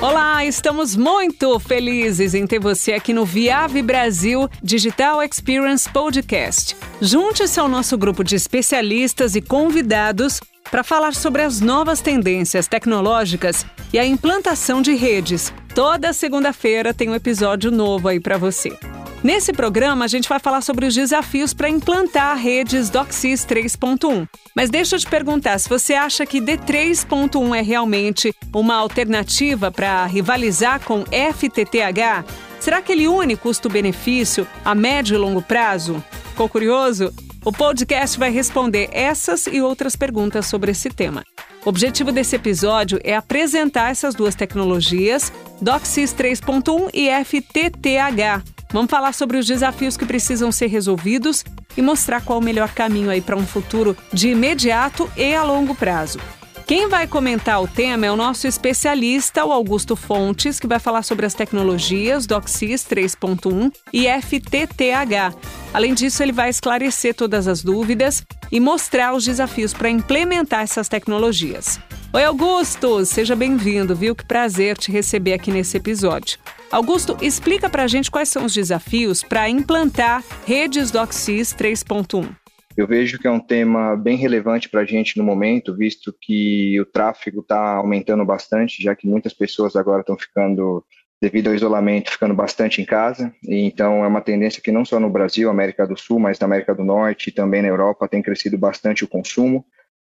Olá, estamos muito felizes em ter você aqui no Viave Brasil Digital Experience Podcast. Junte-se ao nosso grupo de especialistas e convidados para falar sobre as novas tendências tecnológicas e a implantação de redes. Toda segunda-feira tem um episódio novo aí para você. Nesse programa, a gente vai falar sobre os desafios para implantar redes DOCSIS 3.1. Mas deixa eu te perguntar se você acha que D3.1 é realmente uma alternativa para rivalizar com FTTH. Será que ele une custo-benefício a médio e longo prazo? Ficou curioso? O podcast vai responder essas e outras perguntas sobre esse tema. O objetivo desse episódio é apresentar essas duas tecnologias, DOCSIS 3.1 e FTTH. Vamos falar sobre os desafios que precisam ser resolvidos e mostrar qual o melhor caminho aí para um futuro de imediato e a longo prazo. Quem vai comentar o tema é o nosso especialista, o Augusto Fontes, que vai falar sobre as tecnologias DOCSIS 3.1 e FTTH. Além disso, ele vai esclarecer todas as dúvidas e mostrar os desafios para implementar essas tecnologias. Oi, Augusto! Seja bem-vindo, viu? Que prazer te receber aqui nesse episódio. Augusto, explica para a gente quais são os desafios para implantar redes DOCSIS 3.1. Eu vejo que é um tema bem relevante para a gente no momento, visto que o tráfego está aumentando bastante, já que muitas pessoas agora estão ficando, devido ao isolamento, ficando bastante em casa. E então é uma tendência que não só no Brasil, América do Sul, mas na América do Norte e também na Europa tem crescido bastante o consumo.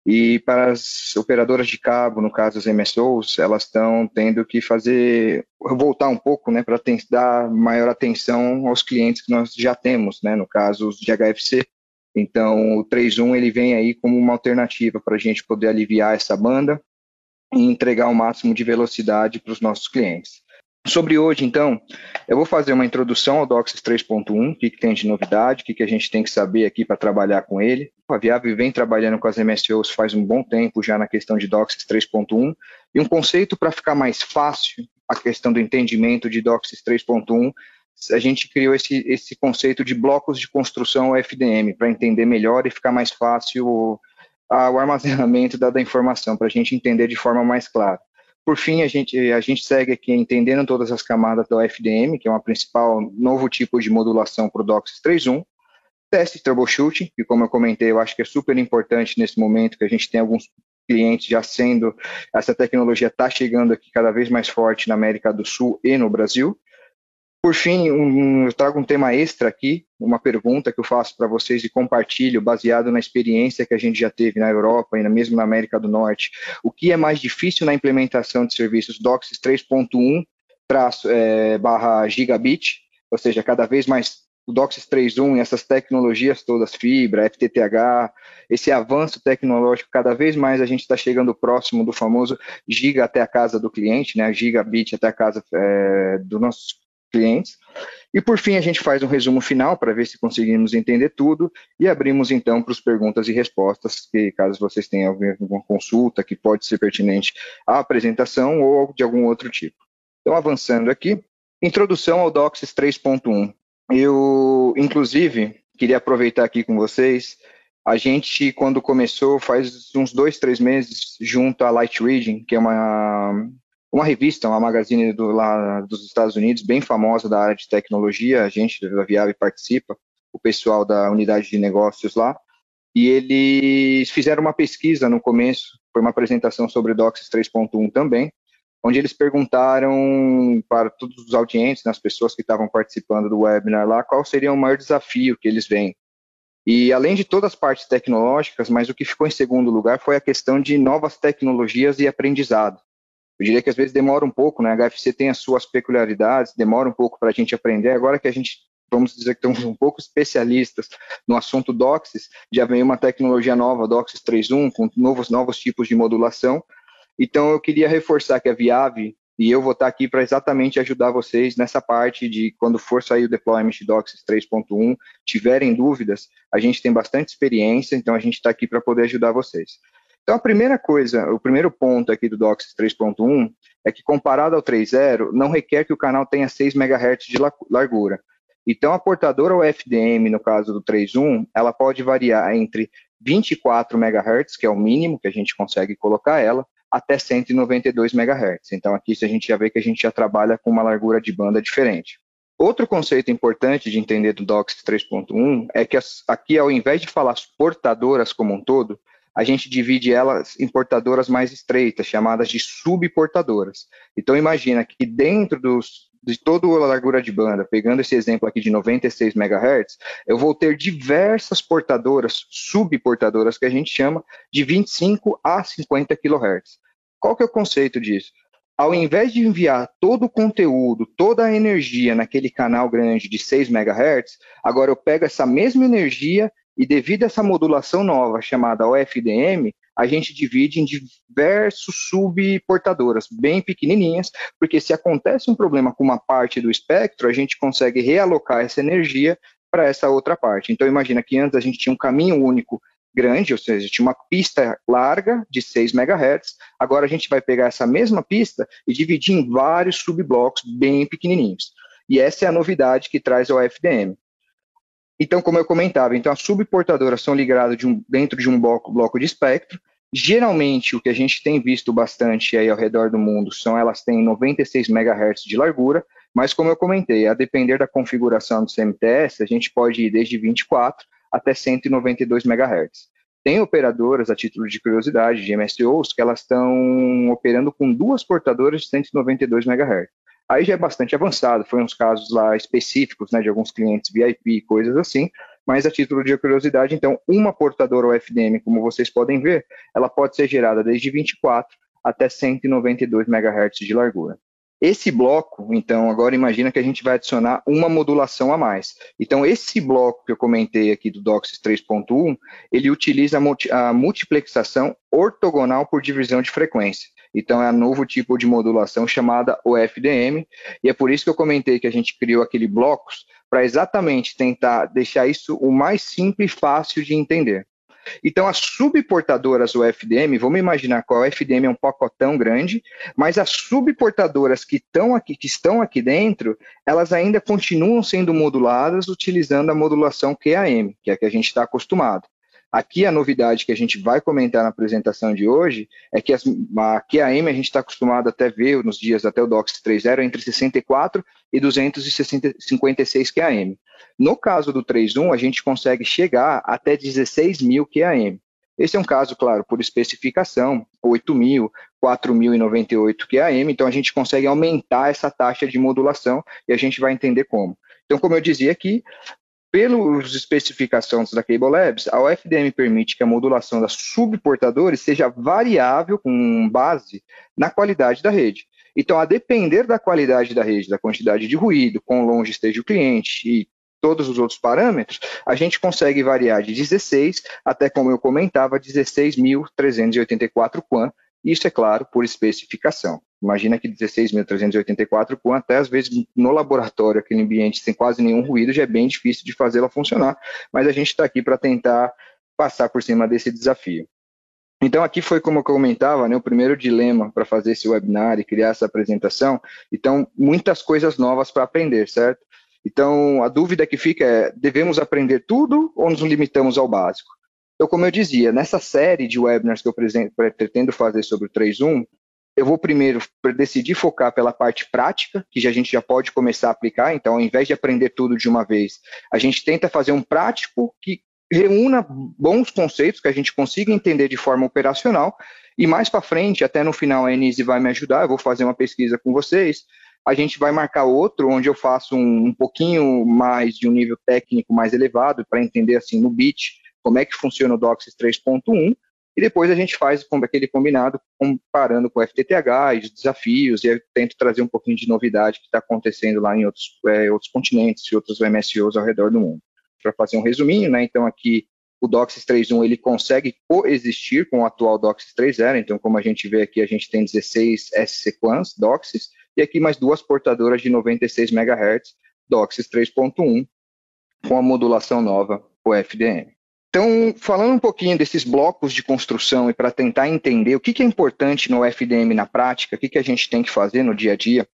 E para as operadoras de cabo, no caso as MSOs, elas estão tendo que fazer voltar um pouco, né, para dar maior atenção aos clientes que nós já temos, né, no caso os de HFC, então, o 3.1 ele vem aí como uma alternativa para a gente poder aliviar essa banda e entregar o máximo de velocidade para os nossos clientes. Sobre hoje, então, eu vou fazer uma introdução ao DOCSIS 3.1, o que, que, tem de novidade, o que, que, a gente tem que saber aqui para trabalhar com ele. A Viave vem trabalhando com as MSOs faz um bom tempo já na questão de DOCSIS 3.1, e um conceito para ficar mais fácil a questão do entendimento de DOCSIS 3.1 a gente criou esse, esse conceito de blocos de construção FDM para entender melhor e ficar mais fácil o, a, o armazenamento da, da informação, para a gente entender de forma mais clara. Por fim, a gente, a gente segue aqui entendendo todas as camadas do FDM, que é uma principal novo tipo de modulação para o DOCSIS 3.1, teste troubleshooting, que como eu comentei, eu acho que é super importante nesse momento, que a gente tem alguns clientes já sendo, essa tecnologia está chegando aqui cada vez mais forte na América do Sul e no Brasil, por fim, um, eu trago um tema extra aqui, uma pergunta que eu faço para vocês e compartilho, baseado na experiência que a gente já teve na Europa e mesmo na América do Norte. O que é mais difícil na implementação de serviços DOCSIS 3.1 é, barra gigabit, ou seja, cada vez mais o DOCSIS 3.1 e essas tecnologias todas, fibra, FTTH, esse avanço tecnológico, cada vez mais a gente está chegando próximo do famoso giga até a casa do cliente, né, gigabit até a casa é, do nosso clientes. E por fim, a gente faz um resumo final para ver se conseguimos entender tudo e abrimos então para as perguntas e respostas, que caso vocês tenham alguma consulta que pode ser pertinente à apresentação ou de algum outro tipo. Então, avançando aqui, introdução ao DOCSIS 3.1. Eu, inclusive, queria aproveitar aqui com vocês a gente, quando começou, faz uns dois, três meses, junto à Light Reading, que é uma, uma revista, uma magazine do, lá dos Estados Unidos, bem famosa da área de tecnologia, a gente da Viave participa, o pessoal da unidade de negócios lá, e eles fizeram uma pesquisa no começo, foi uma apresentação sobre DOCSIS 3.1 também, onde eles perguntaram para todos os audientes, nas pessoas que estavam participando do webinar lá, qual seria o maior desafio que eles veem. E além de todas as partes tecnológicas, mas o que ficou em segundo lugar foi a questão de novas tecnologias e aprendizado. Eu diria que às vezes demora um pouco, né? A HFC tem as suas peculiaridades, demora um pouco para a gente aprender. Agora que a gente, vamos dizer que estamos um pouco especialistas no assunto DOCSIS, já vem uma tecnologia nova, DOCSIS 3.1, com novos, novos tipos de modulação. Então, eu queria reforçar que a Viave, e eu vou estar aqui para exatamente ajudar vocês nessa parte de quando for sair o deployment de DOCSIS 3.1, tiverem dúvidas, a gente tem bastante experiência, então a gente está aqui para poder ajudar vocês. Então, a primeira coisa, o primeiro ponto aqui do DOCSIS 3.1 é que, comparado ao 3.0, não requer que o canal tenha 6 MHz de largura. Então, a portadora ou FDM, no caso do 3.1, ela pode variar entre 24 MHz, que é o mínimo que a gente consegue colocar ela, até 192 MHz. Então aqui a gente já vê que a gente já trabalha com uma largura de banda diferente. Outro conceito importante de entender do DOCSIS 3.1 é que aqui, ao invés de falar portadoras como um todo, a gente divide elas em portadoras mais estreitas, chamadas de subportadoras. Então imagina que dentro dos, de toda a largura de banda, pegando esse exemplo aqui de 96 MHz, eu vou ter diversas portadoras, subportadoras que a gente chama, de 25 a 50 kHz. Qual que é o conceito disso? Ao invés de enviar todo o conteúdo, toda a energia naquele canal grande de 6 MHz, agora eu pego essa mesma energia e devido a essa modulação nova chamada OFDM, a gente divide em diversos subportadoras, bem pequenininhas, porque se acontece um problema com uma parte do espectro, a gente consegue realocar essa energia para essa outra parte. Então, imagina que antes a gente tinha um caminho único grande, ou seja, tinha uma pista larga de 6 MHz, agora a gente vai pegar essa mesma pista e dividir em vários subblocos bem pequenininhos. E essa é a novidade que traz o FDM. Então, como eu comentava, então as subportadoras são ligadas de um, dentro de um bloco, bloco de espectro, Geralmente, o que a gente tem visto bastante aí ao redor do mundo são elas têm 96 MHz de largura, mas como eu comentei, a depender da configuração do CMTS, a gente pode ir desde 24 até 192 MHz. Tem operadoras, a título de curiosidade, de MSOs, que elas estão operando com duas portadoras de 192 MHz. Aí já é bastante avançado, foi uns casos lá específicos, né, de alguns clientes VIP, coisas assim, mas a título de curiosidade, então, uma portadora UFDM, como vocês podem ver, ela pode ser gerada desde 24 até 192 MHz de largura. Esse bloco, então, agora imagina que a gente vai adicionar uma modulação a mais. Então, esse bloco que eu comentei aqui do DOCSIS 3.1, ele utiliza a multiplexação ortogonal por divisão de frequência. Então, é um novo tipo de modulação chamada OFDM, e é por isso que eu comentei que a gente criou aquele blocos para exatamente tentar deixar isso o mais simples e fácil de entender. Então, as subportadoras UFDM, vamos imaginar que a UFDM é um pacotão grande, mas as subportadoras que estão aqui, que estão aqui dentro, elas ainda continuam sendo moduladas utilizando a modulação QAM, que é a que a gente está acostumado. Aqui a novidade que a gente vai comentar na apresentação de hoje é que as, a QAM a gente está acostumado até ver nos dias até o DOCS 3.0 entre 64 e 256 QAM. No caso do 3.1, a gente consegue chegar até 16 mil QAM. Esse é um caso, claro, por especificação, 8.000, 4.098 QAM, então a gente consegue aumentar essa taxa de modulação e a gente vai entender como. Então, como eu dizia aqui, pelas especificações da Cable Labs, a UFDM permite que a modulação das subportadores seja variável com base na qualidade da rede. Então, a depender da qualidade da rede, da quantidade de ruído, quão longe esteja o cliente e todos os outros parâmetros, a gente consegue variar de 16 até, como eu comentava, 16.384 QAM, isso é claro por especificação. Imagina que 16.384 com até às vezes no laboratório, aquele ambiente sem quase nenhum ruído, já é bem difícil de fazê-la funcionar, mas a gente está aqui para tentar passar por cima desse desafio. Então, aqui foi como eu comentava, né, o primeiro dilema para fazer esse webinar e criar essa apresentação. Então, muitas coisas novas para aprender, certo? Então, a dúvida que fica é: devemos aprender tudo ou nos limitamos ao básico? Então, como eu dizia, nessa série de webinars que eu pretendo fazer sobre o 3.1, eu vou primeiro decidir focar pela parte prática, que a gente já pode começar a aplicar. Então, ao invés de aprender tudo de uma vez, a gente tenta fazer um prático que reúna bons conceitos que a gente consiga entender de forma operacional. E mais para frente, até no final, a Enise vai me ajudar. Eu vou fazer uma pesquisa com vocês. A gente vai marcar outro, onde eu faço um, um pouquinho mais de um nível técnico mais elevado, para entender assim no bit como é que funciona o DOCSIS 3.1 e depois a gente faz aquele combinado comparando com o FTTH e os desafios, e eu tento trazer um pouquinho de novidade que está acontecendo lá em outros, é, outros continentes e outros MSOs ao redor do mundo. Para fazer um resuminho, né, então aqui o DOCSIS 3.1 ele consegue coexistir com o atual DOCSIS 3.0, então como a gente vê aqui, a gente tem 16 S-Sequans DOCSIS, e aqui mais duas portadoras de 96 MHz DOCSIS 3.1, com a modulação nova, o FDM. Então, falando um pouquinho desses blocos de construção e para tentar entender o que, que, é importante no FDM na prática, o que, que a gente tem que fazer no dia a dia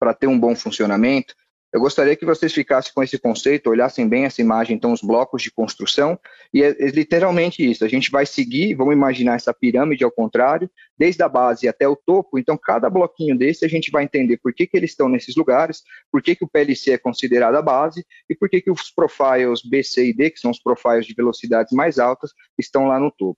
para ter um bom funcionamento, Eu gostaria que vocês ficassem com esse conceito, olhassem bem essa imagem, então, os blocos de construção, e é, é literalmente isso. A gente vai seguir, vamos imaginar essa pirâmide ao contrário, desde a base até o topo. Então, cada bloquinho desse a gente vai entender por que, que eles estão nesses lugares, por que, que o PLC é considerado a base e por que, que os profiles B, C e D, que são os profiles de velocidades mais altas, estão lá no topo.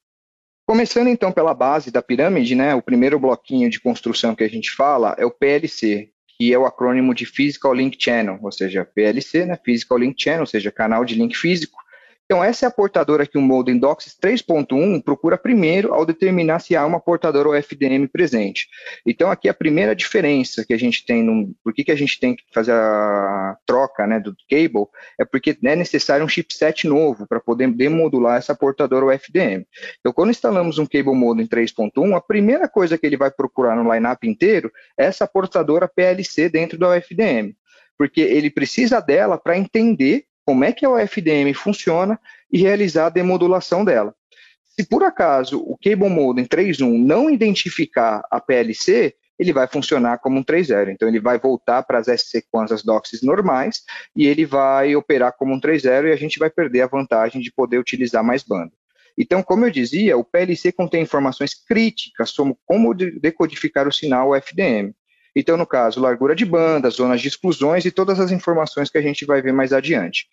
Começando então pela base da pirâmide, né, o primeiro bloquinho de construção que a gente fala é o PLC, que é o acrônimo de Physical Link Channel, ou seja, PLC, né, Physical Link Channel, ou seja, canal de link físico. Então, essa é a portadora que o modem DOCSIS 3.1 procura primeiro ao determinar se há uma portadora UFDM presente. Então, aqui a primeira diferença que a gente tem, no, por que, que a gente tem que fazer a troca né, do cable, é porque é necessário um chipset novo para poder demodular essa portadora UFDM. Então, quando instalamos um cable modem 3.1, a primeira coisa que ele vai procurar no lineup inteiro é essa portadora PLC dentro da UFDM porque ele precisa dela para entender como é que a UFDM funciona e realizar a demodulação dela. Se por acaso o Cable Modem 3.1 não identificar a PLC, ele vai funcionar como um 3.0. Então, ele vai voltar para as S-sequências DOCSIS normais e ele vai operar como um 3.0 e a gente vai perder a vantagem de poder utilizar mais banda. Então, como eu dizia, o PLC contém informações críticas sobre como decodificar o sinal UFDM. Então, no caso, largura de banda, zonas de exclusões e todas as informações que a gente vai ver mais adiante.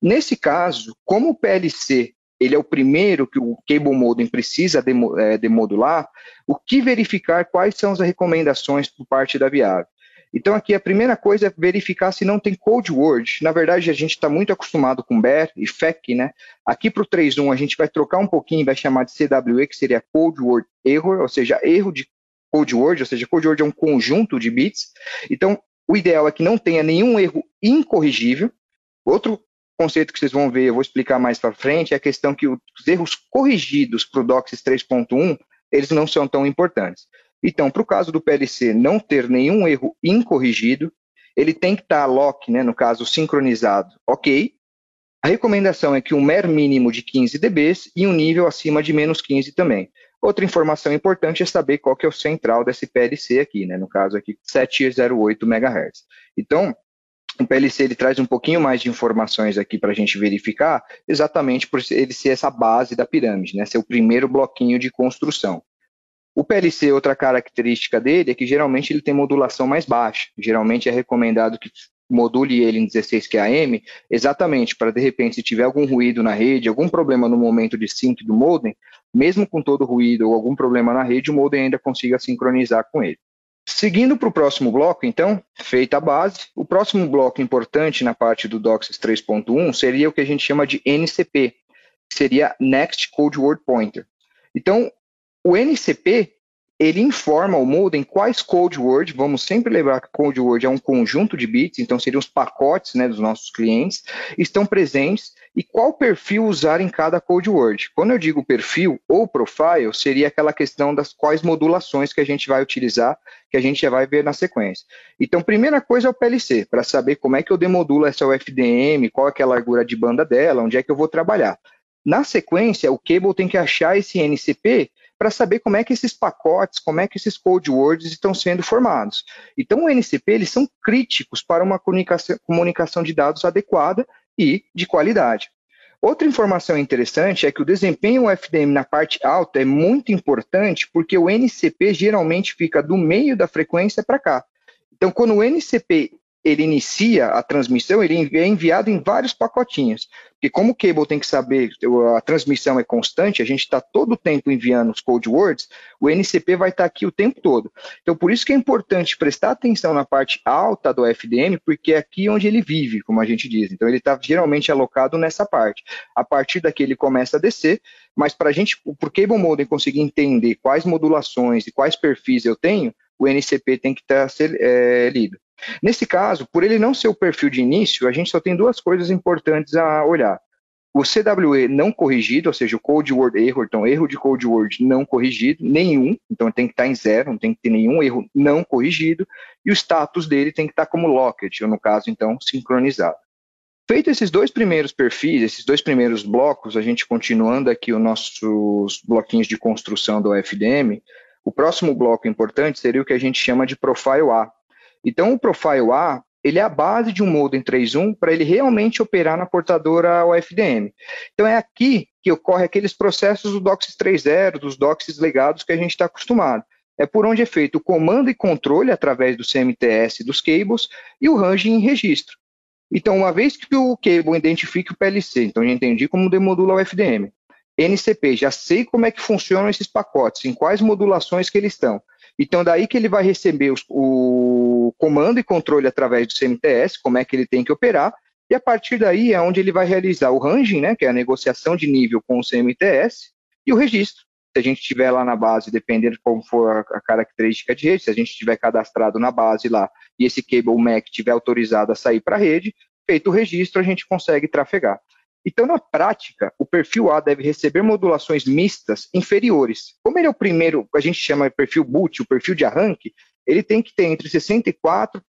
Nesse caso, como o PLC ele é o primeiro que o cable modem precisa é, demodular, o que verificar quais são as recomendações por parte da Viave. Então, aqui a primeira coisa é verificar se não tem code word. Na verdade, a gente está muito acostumado com BER e FEC, né? Aqui para o 3.1 a gente vai trocar um pouquinho, vai chamar de CWE, que seria Code Word Error, ou seja, erro de code word, ou seja, code word é um conjunto de bits. Então, o ideal é que não tenha nenhum erro incorrigível. Outro conceito que vocês vão ver, eu vou explicar mais para frente, é a questão que os erros corrigidos para o DOCSIS 3.1, eles não são tão importantes. Então, para o caso do PLC não ter nenhum erro incorrigido, ele tem que estar tá lock, né, no caso sincronizado, ok. A recomendação é que um MER mínimo de 15 dB e um nível acima de menos 15 também. Outra informação importante é saber qual que é o central desse PLC aqui, né? No caso aqui, 708 MHz. Então, o PLC ele traz um pouquinho mais de informações aqui para a gente verificar, exatamente por ele ser essa base da pirâmide, né? Ser o primeiro bloquinho de construção. O PLC, outra característica dele é que geralmente ele tem modulação mais baixa. Geralmente é recomendado que module ele em 16 QAM, exatamente para de repente se tiver algum ruído na rede, algum problema no momento de sync do modem, mesmo com todo o ruído ou algum problema na rede, o modem ainda consiga sincronizar com ele. Seguindo para o próximo bloco, então, feita a base, o próximo bloco importante na parte do DOCSIS 3.1 seria o que a gente chama de NCP, que seria Next Code Word Pointer. Então, o NCP ele informa o modem quais code word, vamos sempre lembrar que code word é um conjunto de bits, então seriam os pacotes né, dos nossos clientes, estão presentes e qual perfil usar em cada code word. Quando eu digo perfil ou profile, seria aquela questão das quais modulações que a gente vai utilizar, que a gente já vai ver na sequência. Então, primeira coisa é o PLC, para saber como é que eu demodulo essa UFDM, qual é a largura de banda dela, onde é que eu vou trabalhar. Na sequência, o cable tem que achar esse NCP para saber como é que esses pacotes, como é que esses code words estão sendo formados. Então, o NCP, eles são críticos para uma comunicação, comunicação de dados adequada e de qualidade. Outra informação interessante é que o desempenho FDM na parte alta é muito importante porque o NCP geralmente fica do meio da frequência para cá. Então, quando o NCP ele inicia a transmissão, ele é enviado em vários pacotinhos. Porque como o cable tem que saber, a transmissão é constante, a gente está todo o tempo enviando os code words, o NCP vai estar tá aqui o tempo todo. Então, por isso que é importante prestar atenção na parte alta do FDM, porque é aqui onde ele vive, como a gente diz. Então, ele está geralmente alocado nessa parte. A partir daqui ele começa a descer, mas para a gente, para o cable modem conseguir entender quais modulações e quais perfis eu tenho, o NCP tem que estar tá, é, lido. Nesse caso, por ele não ser o perfil de início, a gente só tem duas coisas importantes a olhar. O CWE não corrigido, ou seja, o code word erro, então erro de code word não corrigido, nenhum, então tem que estar em zero, não tem que ter nenhum erro não corrigido, e o status dele tem que estar como locked, ou no caso, então, sincronizado. Feito esses dois primeiros perfis, esses dois primeiros blocos, a gente continuando aqui os nossos bloquinhos de construção do FDM, o próximo bloco importante seria o que a gente chama de Profile A, então, o Profile A, ele é a base de um modem 3.1 para ele realmente operar na portadora UFDM. Então é aqui que ocorre aqueles processos do DOCSIS 3.0, dos DOCSIS legados que a gente está acostumado. É por onde é feito o comando e controle através do CMTS dos cables e o ranging em registro. Então, uma vez que o cable identifique o PLC, então eu entendi como demodula o FDM. NCP, já sei como é que funcionam esses pacotes, em quais modulações que eles estão. Então, daí que ele vai receber os, o comando e controle através do CMTS, como é que ele tem que operar, e a partir daí é onde ele vai realizar o ranging, né, que é a negociação de nível com o CMTS, e o registro. Se a gente tiver lá na base, dependendo de como for a, a característica de rede, se a gente tiver cadastrado na base lá e esse cable MAC tiver autorizado a sair para a rede, feito o registro, a gente consegue trafegar. Então, na prática, o perfil A deve receber modulações mistas inferiores. Como ele é o primeiro, a gente chama de perfil boot, o perfil de arranque, ele tem que ter entre 64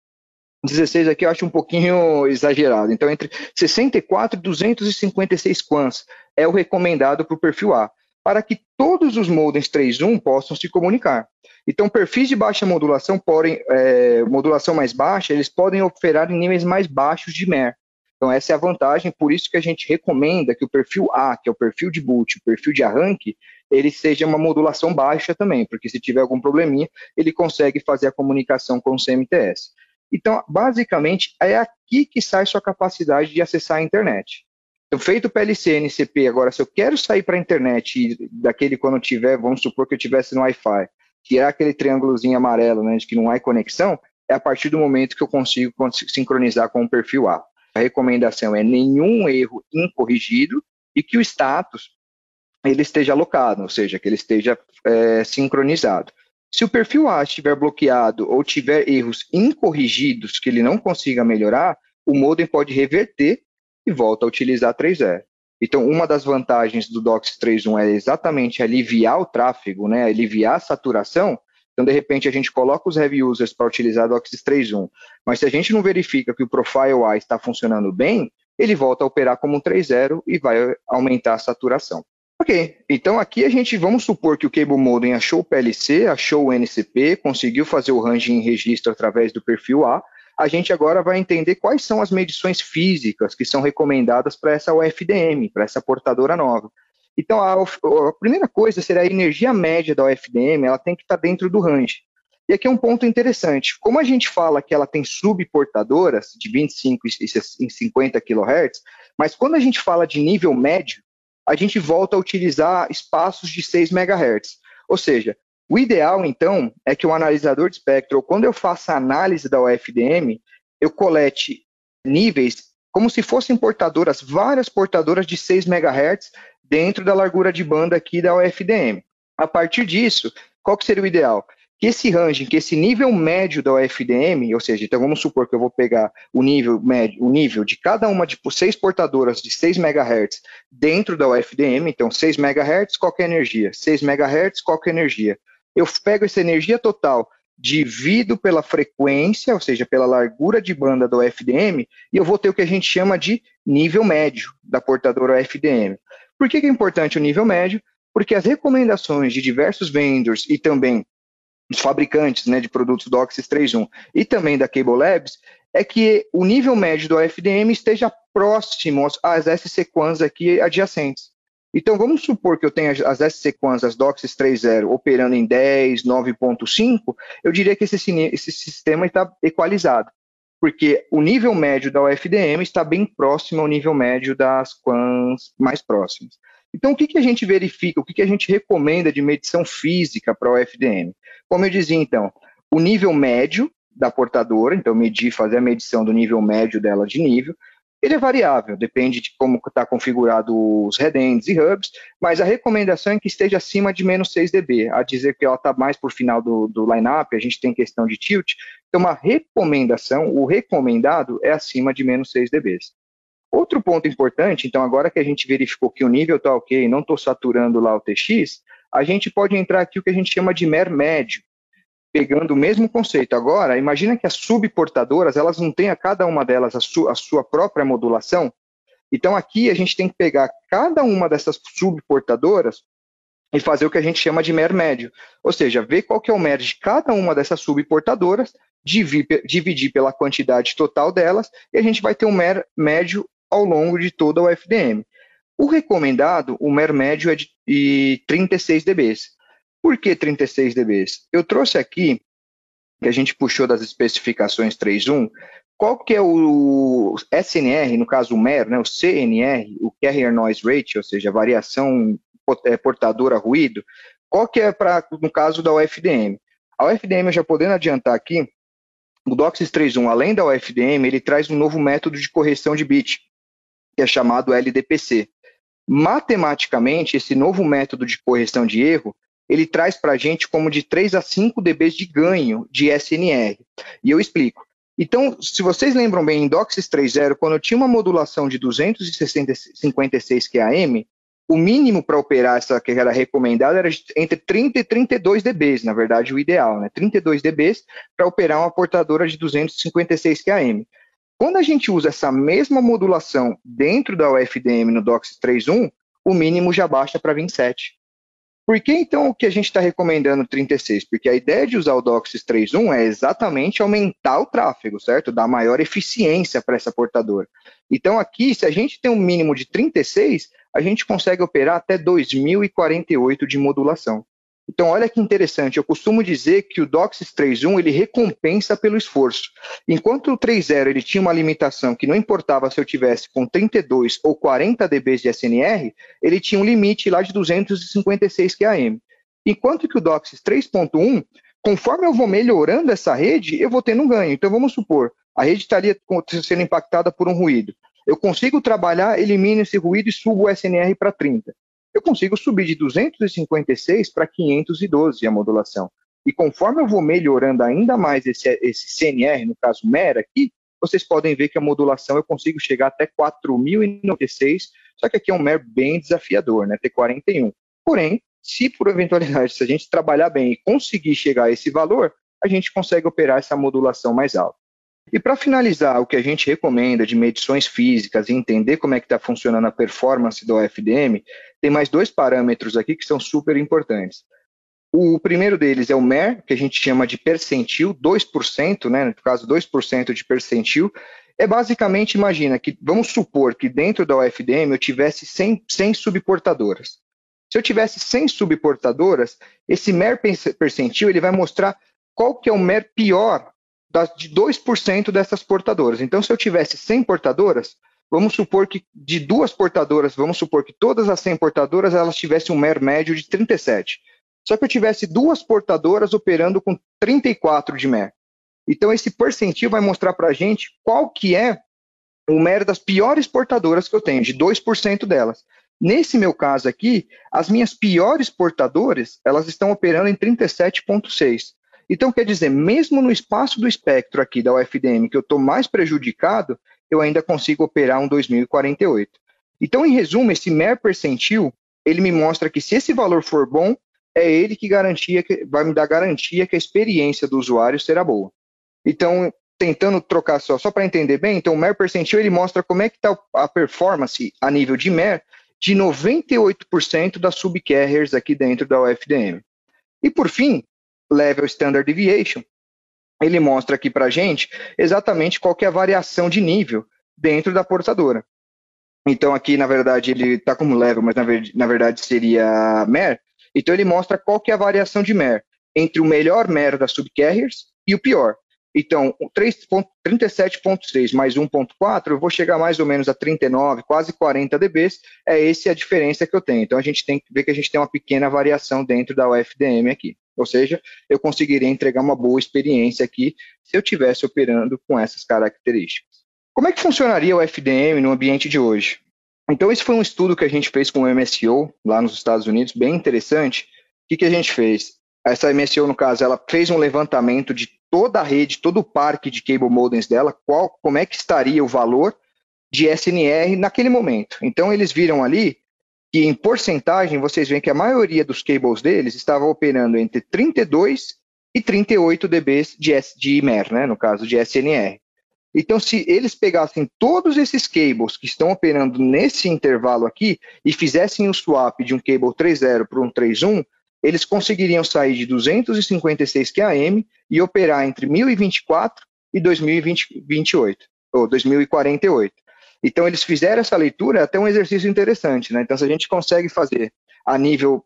16 aqui eu acho um pouquinho exagerado. Então, entre 64 e 256 quants é o recomendado para o perfil A, para que todos os modems 3.1 possam se comunicar. Então, perfis de baixa modulação, porém, é, modulação mais baixa, eles podem operar em níveis mais baixos de MER. Então, essa é a vantagem, por isso que a gente recomenda que o perfil A, que é o perfil de boot, o perfil de arranque, ele seja uma modulação baixa também, porque se tiver algum probleminha, ele consegue fazer a comunicação com o CMTS. Então, basicamente, é aqui que sai sua capacidade de acessar a internet. Então, feito o PLC, NCP, agora, se eu quero sair para a internet, daquele quando tiver, vamos supor que eu tivesse no Wi-Fi, tirar aquele triângulozinho amarelo, né, de que não há conexão, é a partir do momento que eu consigo sincronizar com o perfil A. A recomendação é nenhum erro incorrigido e que o status ele esteja alocado, ou seja, que ele esteja é, sincronizado. Se o perfil A estiver bloqueado ou tiver erros incorrigidos que ele não consiga melhorar, o modem pode reverter e volta a utilizar 3.0. Então, uma das vantagens do DOCSIS 3.1 é exatamente aliviar o tráfego, né, aliviar a saturação. Então, de repente, a gente coloca os heavy users para utilizar DOCSIS 3.1, mas se a gente não verifica que o Profile A está funcionando bem, ele volta a operar como um 3.0 e vai aumentar a saturação. Ok, então aqui a gente, vamos supor que o Cable Modem achou o PLC, achou o NCP, conseguiu fazer o ranging em registro através do perfil A, a gente agora vai entender quais são as medições físicas que são recomendadas para essa UFDM, para essa portadora nova. Então, a, a, primeira coisa será a energia média da UFDM, ela tem que estar dentro do range. E aqui é um ponto interessante. Como a gente fala que ela tem subportadoras de 25 e 50 kHz, mas quando a gente fala de nível médio, a gente volta a utilizar espaços de 6 MHz. Ou seja, o ideal, então, é que o analisador de espectro, quando eu faço a análise da UFDM, eu colete níveis como se fossem portadoras, várias portadoras de 6 MHz dentro da largura de banda aqui da UFDM. A partir disso, qual que seria o ideal? Que esse range, que esse nível médio da UFDM, ou seja, então vamos supor que eu vou pegar o nível médio, o nível de cada uma de tipo, seis portadoras de 6 MHz dentro da UFDM, então 6 MHz, qualquer energia, 6 MHz, qualquer energia eu pego essa energia total, divido pela frequência, ou seja, pela largura de banda do FDM, e eu vou ter o que a gente chama de nível médio da portadora FDM. Por que, que é importante o nível médio? Porque as recomendações de diversos vendors e também dos fabricantes né, de produtos do DOCSIS 3.1 e também da Cable Labs é que o nível médio do FDM esteja próximo às SC-QANs aqui adjacentes. Então, vamos supor que eu tenha as S-Sequans, as DOCSIS 3.0, operando em 10, 9.5, eu diria que esse, esse sistema está equalizado, porque o nível médio da UFDM está bem próximo ao nível médio das QANs mais próximas. Então, o que, que a gente verifica, o que, que a gente recomenda de medição física para a UFDM? Como eu dizia, então, o nível médio da portadora, então medir, fazer a medição do nível médio dela de nível, ele é variável, depende de como está configurado os headends e hubs, mas a recomendação é que esteja acima de menos 6 dB, a dizer que ela está mais por final do, do line-up, a gente tem questão de tilt, então uma recomendação, o recomendado é acima de menos 6 dB. Outro ponto importante, então agora que a gente verificou que o nível está ok, não estou saturando lá o TX, a gente pode entrar aqui o que a gente chama de MER médio, pegando o mesmo conceito. Agora, imagina que as subportadoras, elas não têm a cada uma delas a, su a sua própria modulação. Então, aqui a gente tem que pegar cada uma dessas subportadoras e fazer o que a gente chama de MER médio. Ou seja, ver qual que é o MER de cada uma dessas subportadoras dividir pela quantidade total delas, e a gente vai ter um MER médio ao longo de toda o FDM. O recomendado, o MER médio é de 36 dBs. Por que 36 dBs? Eu trouxe aqui, que a gente puxou das especificações 3.1, qual que é o SNR, no caso o MER, né, o CNR, o Carrier Noise Rate, ou seja, variação é, portadora ruído, qual que é para no caso da UFDM? A UFDM, já podendo adiantar aqui, o DOCSIS 3.1, além da UFDM, ele traz um novo método de correção de bit, que é chamado LDPC. Matematicamente, esse novo método de correção de erro, ele traz para a gente como de 3 a 5 dB de ganho de SNR. E eu explico. Então, se vocês lembram bem, em DOCSIS 3.0, quando eu tinha uma modulação de 256 QAM, o mínimo para operar essa que era recomendada era entre 30 e 32 dB, na verdade, o ideal, né? 32 dB para operar uma portadora de 256 QAM. Quando a gente usa essa mesma modulação dentro da UFDM no DOCSIS 3.1, o mínimo já baixa para 27. Por que então o que a gente está recomendando 36? Porque a ideia de usar o DOCSIS 3.1 é exatamente aumentar o tráfego, certo? Dar maior eficiência para essa portadora. Então aqui, se a gente tem um mínimo de 36, a gente consegue operar até 2048 de modulação. Então, olha que interessante, eu costumo dizer que o DOCSIS 3.1 ele recompensa pelo esforço. Enquanto o 3.0 ele tinha uma limitação que não importava se eu tivesse com 32 ou 40 dB de SNR, ele tinha um limite lá de 256 QAM. Enquanto que o DOCSIS 3.1, conforme eu vou melhorando essa rede, eu vou tendo um ganho. Então, vamos supor, a rede estaria sendo impactada por um ruído. Eu consigo trabalhar, elimino esse ruído e subo o SNR para 30 eu consigo subir de 256 para 512 a modulação. E conforme eu vou melhorando ainda mais esse, esse CNR, no caso MER aqui, vocês podem ver que a modulação eu consigo chegar até 4.096, só que aqui é um MER bem desafiador, né, ter 41. Porém, se por eventualidade, se a gente trabalhar bem e conseguir chegar a esse valor, a gente consegue operar essa modulação mais alta. E para finalizar, o que a gente recomenda de medições físicas e entender como é que está funcionando a performance do OFDM, tem mais dois parâmetros aqui que são super importantes. O primeiro deles é o MER, que a gente chama de percentil, 2%, né, no caso 2% de percentil, é basicamente, imagina que, vamos supor que dentro da UFDM eu tivesse 100, 100 subportadoras. Se eu tivesse 100 subportadoras, esse MER percentil ele vai mostrar qual que é o MER pior de 2% dessas portadoras. Então, se eu tivesse 100 portadoras, vamos supor que de duas portadoras, vamos supor que todas as 100 portadoras elas tivessem um MER médio de 37. Só que eu tivesse duas portadoras operando com 34 de MER. Então, esse percentil vai mostrar para a gente qual que é o MER das piores portadoras que eu tenho, de 2% delas. Nesse meu caso aqui, as minhas piores portadoras, elas estão operando em 37,6. Então, quer dizer, mesmo no espaço do espectro aqui da UFDM, que eu estou mais prejudicado, eu ainda consigo operar um 2048. Então, em resumo, esse MER percentil, ele me mostra que se esse valor for bom, é ele que garantia que vai me dar garantia que a experiência do usuário será boa. Então, tentando trocar só, só para entender bem, então o MER percentil ele mostra como é que está a performance a nível de MER de 98% das subcarriers aqui dentro da UFDM. E por fim, Level Standard Deviation, ele mostra aqui para a gente exatamente qual é a variação de nível dentro da portadora. Então aqui, na verdade, ele está como level, mas na, ver, na, verdade seria MER. Então ele mostra qual é a variação de MER entre o melhor MER das subcarriers e o pior. Então, 37.6 mais 1.4, eu vou chegar mais ou menos a 39, quase 40 dB, é essa a diferença que eu tenho. Então, a gente tem que ver que a gente tem uma pequena variação dentro da UFDM aqui. Ou seja, eu conseguiria entregar uma boa experiência aqui se eu estivesse operando com essas características. Como é que funcionaria o FDM no ambiente de hoje? Então, esse foi um estudo que a gente fez com o MSO lá nos Estados Unidos, bem interessante. O que, que a gente fez? Essa MSO, no caso, ela fez um levantamento de toda a rede, todo o parque de cable modems dela, qual, como é que estaria o valor de SNR naquele momento. Então, eles viram ali que em porcentagem vocês veem que a maioria dos cables deles estava operando entre 32 e 38 dB de, de IMER, né, no caso de SNR. Então, se eles pegassem todos esses cables que estão operando nesse intervalo aqui e fizessem o swap de um cable 3.0 para um 3.1, eles conseguiriam sair de 256 QAM e operar entre 1024 e 2028, ou 2048. Então, eles fizeram essa leitura, é até um exercício interessante, né? Então, se a gente consegue fazer a nível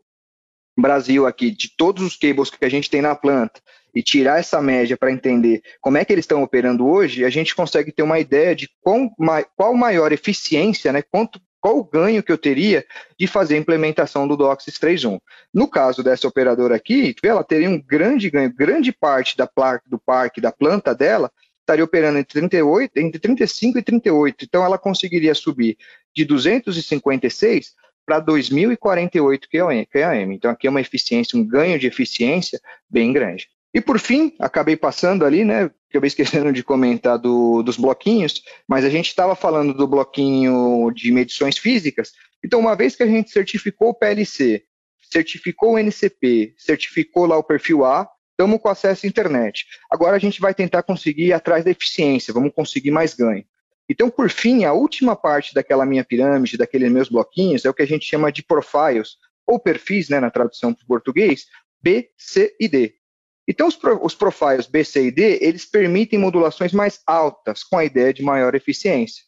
Brasil aqui, de todos os cables que a gente tem na planta, e tirar essa média para entender como é que eles estão operando hoje, a gente consegue ter uma ideia de qual, qual maior eficiência, né, quanto, qual o ganho que eu teria de fazer a implementação do DOCSIS 3.1. No caso dessa operadora aqui, ela teria um grande ganho, grande parte da placa do parque, da planta dela, estaria operando entre 38, entre 35 e 38. Então ela conseguiria subir de 256 para 2048 QAM. Então aqui é uma eficiência, um ganho de eficiência bem grande. E por fim, acabei passando ali, né? Acabei esquecendo de comentar do, dos bloquinhos, mas a gente estava falando do bloquinho de medições físicas. Então, uma vez que a gente certificou o PLC, certificou o NCP, certificou lá o perfil A, estamos com acesso à internet. Agora a gente vai tentar conseguir ir atrás da eficiência, vamos conseguir mais ganho. Então, por fim, a última parte daquela minha pirâmide, daqueles meus bloquinhos, é o que a gente chama de profiles, ou perfis, né, na tradução para o português, B, C e D. Então, os, pro, os profiles B, C e D, eles permitem modulações mais altas, com a ideia de maior eficiência.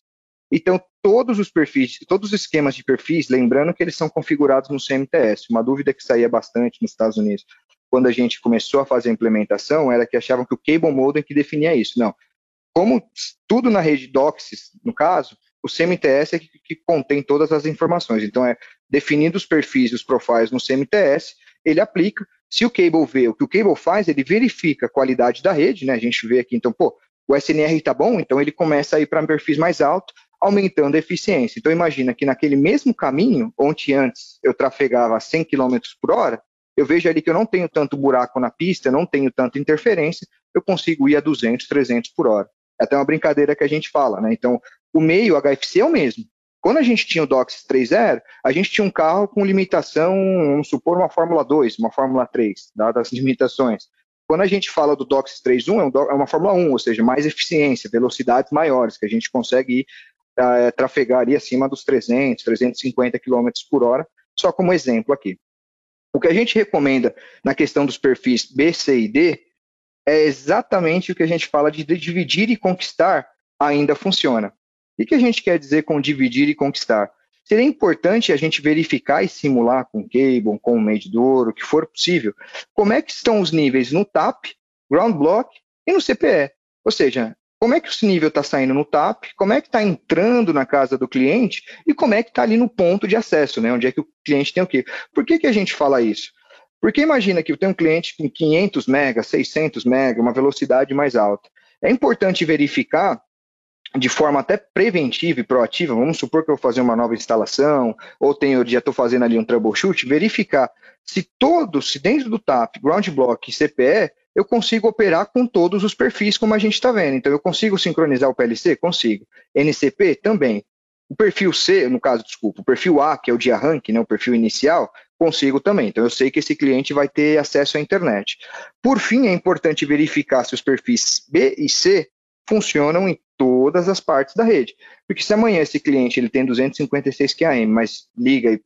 Então, todos os perfis, todos os esquemas de perfis, lembrando que eles são configurados no CMTS. Uma dúvida que saía bastante nos Estados Unidos, quando a gente começou a fazer a implementação, era que achavam que o Cable Modem que definia isso. Não. Como tudo na rede DOCSIS, no caso, o CMTS é que, que contém todas as informações. Então, é definindo os perfis e os profiles no CMTS, ele aplica, se o cable vê o que o cable faz, ele verifica a qualidade da rede, né? A gente vê aqui, então, pô, o SNR está bom, então ele começa a ir para perfis mais altos, aumentando a eficiência. Então, imagina que naquele mesmo caminho, onde antes eu trafegava a 100 km por hora, eu vejo ali que eu não tenho tanto buraco na pista, não tenho tanta interferência, eu consigo ir a 200, 300 por hora. É até uma brincadeira que a gente fala, né? Então, o meio HFC é o mesmo. Quando a gente tinha o DOCS 3.0, a gente tinha um carro com limitação, vamos supor, uma Fórmula 2, uma Fórmula 3, dadas as limitações. Quando a gente fala do DOCS 3.1, é, é uma Fórmula 1, ou seja, mais eficiência, velocidades maiores, que a gente consegue ir, é, trafegar ali acima dos 300, 350 km por hora, só como exemplo aqui. O que a gente recomenda na questão dos perfis B, C e D é exatamente o que a gente fala de dividir e conquistar ainda funciona. O que a gente quer dizer com dividir e conquistar? Seria importante a gente verificar e simular com cable, com medidor, o que for possível, como é que estão os níveis no TAP, ground block e no CPE. Ou seja, como é que esse nível está saindo no TAP, como é que está entrando na casa do cliente e como é que está ali no ponto de acesso, né? Onde é que o cliente tem o quê? Por que, que a gente fala isso? Porque imagina que eu tenho um cliente com 500 MB, 600 MB, uma velocidade mais alta. É importante verificar de forma até preventiva e proativa, vamos supor que eu vou fazer uma nova instalação, ou tenho, já estou fazendo ali um troubleshoot, verificar se todos, se dentro do TAP, Ground Block e CPE, eu consigo operar com todos os perfis como a gente está vendo. Então, eu consigo sincronizar o PLC? Consigo. NCP? Também. O perfil C, no caso, desculpa, o perfil A, que é o de arranque, né, o perfil inicial, consigo também. Então, eu sei que esse cliente vai ter acesso à internet. Por fim, é importante verificar se os perfis B e C funcionam em todas as partes da rede. Porque se amanhã esse cliente ele tem 256 QAM, mas liga e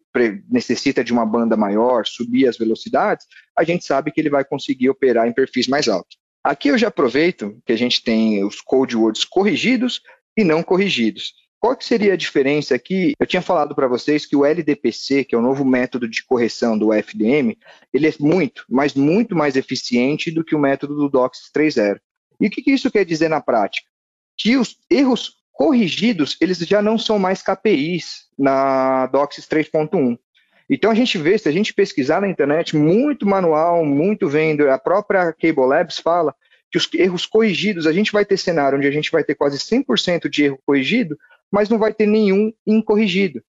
necessita de uma banda maior, subir as velocidades, a gente sabe que ele vai conseguir operar em perfis mais altos. Aqui eu já aproveito que a gente tem os code words corrigidos e não corrigidos. Qual que seria a diferença aqui? Eu tinha falado para vocês que o LDPC, que é o novo método de correção do FDM, ele é muito, mas muito mais eficiente do que o método do DOCSIS 3.0. E o que, que isso quer dizer na prática? Que os erros corrigidos, eles já não são mais KPIs na DOCSIS 3.1. Então a gente vê, se a gente pesquisar na internet, muito manual, muito vendo, a própria Cable Labs fala que os erros corrigidos, a gente vai ter cenário onde a gente vai ter quase 100% de erro corrigido, mas não vai ter nenhum incorrigido.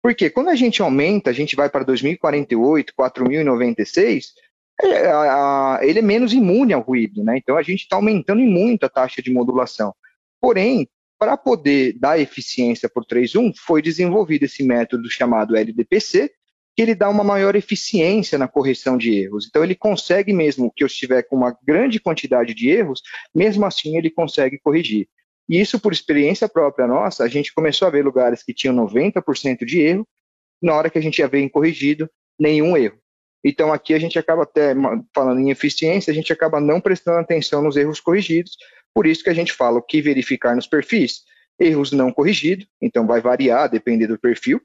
Porque quando a gente aumenta, a gente vai para 2048, 4096, é, a, ele é menos imune ao ruído, né? Então a gente está aumentando em muito a taxa de modulação. Porém, para poder dar eficiência por 3.1, foi desenvolvido esse método chamado LDPC, que ele dá uma maior eficiência na correção de erros. Então ele consegue mesmo que eu estiver com uma grande quantidade de erros, mesmo assim ele consegue corrigir. E isso por experiência própria nossa, a gente começou a ver lugares que tinham 90% de erro, na hora que a gente ia ver corrigido, nenhum erro. Então aqui a gente acaba até falando em eficiência, a gente acaba não prestando atenção nos erros corrigidos, por isso que a gente fala o que verificar nos perfis. Erros não corrigidos, então vai variar, depender do perfil.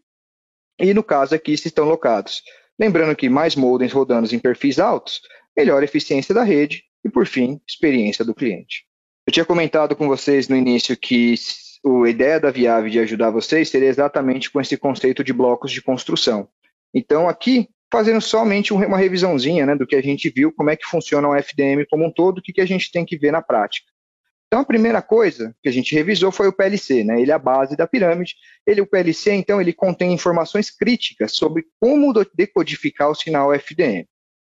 E no caso aqui, se estão locados. Lembrando que mais modems rodando em perfis altos, melhor eficiência da rede e, por fim, experiência do cliente. Eu tinha comentado com vocês no início que a ideia da Viave de ajudar vocês seria exatamente com esse conceito de blocos de construção. Então, aqui, fazendo somente uma revisãozinha né, do que a gente viu, como é que funciona o FDM como um todo, o que, que a gente tem que ver na prática. Então, a primeira coisa que a gente revisou foi o PLC, né? Ele é a base da pirâmide. Ele, o PLC, então, ele contém informações críticas sobre como decodificar o sinal FDM.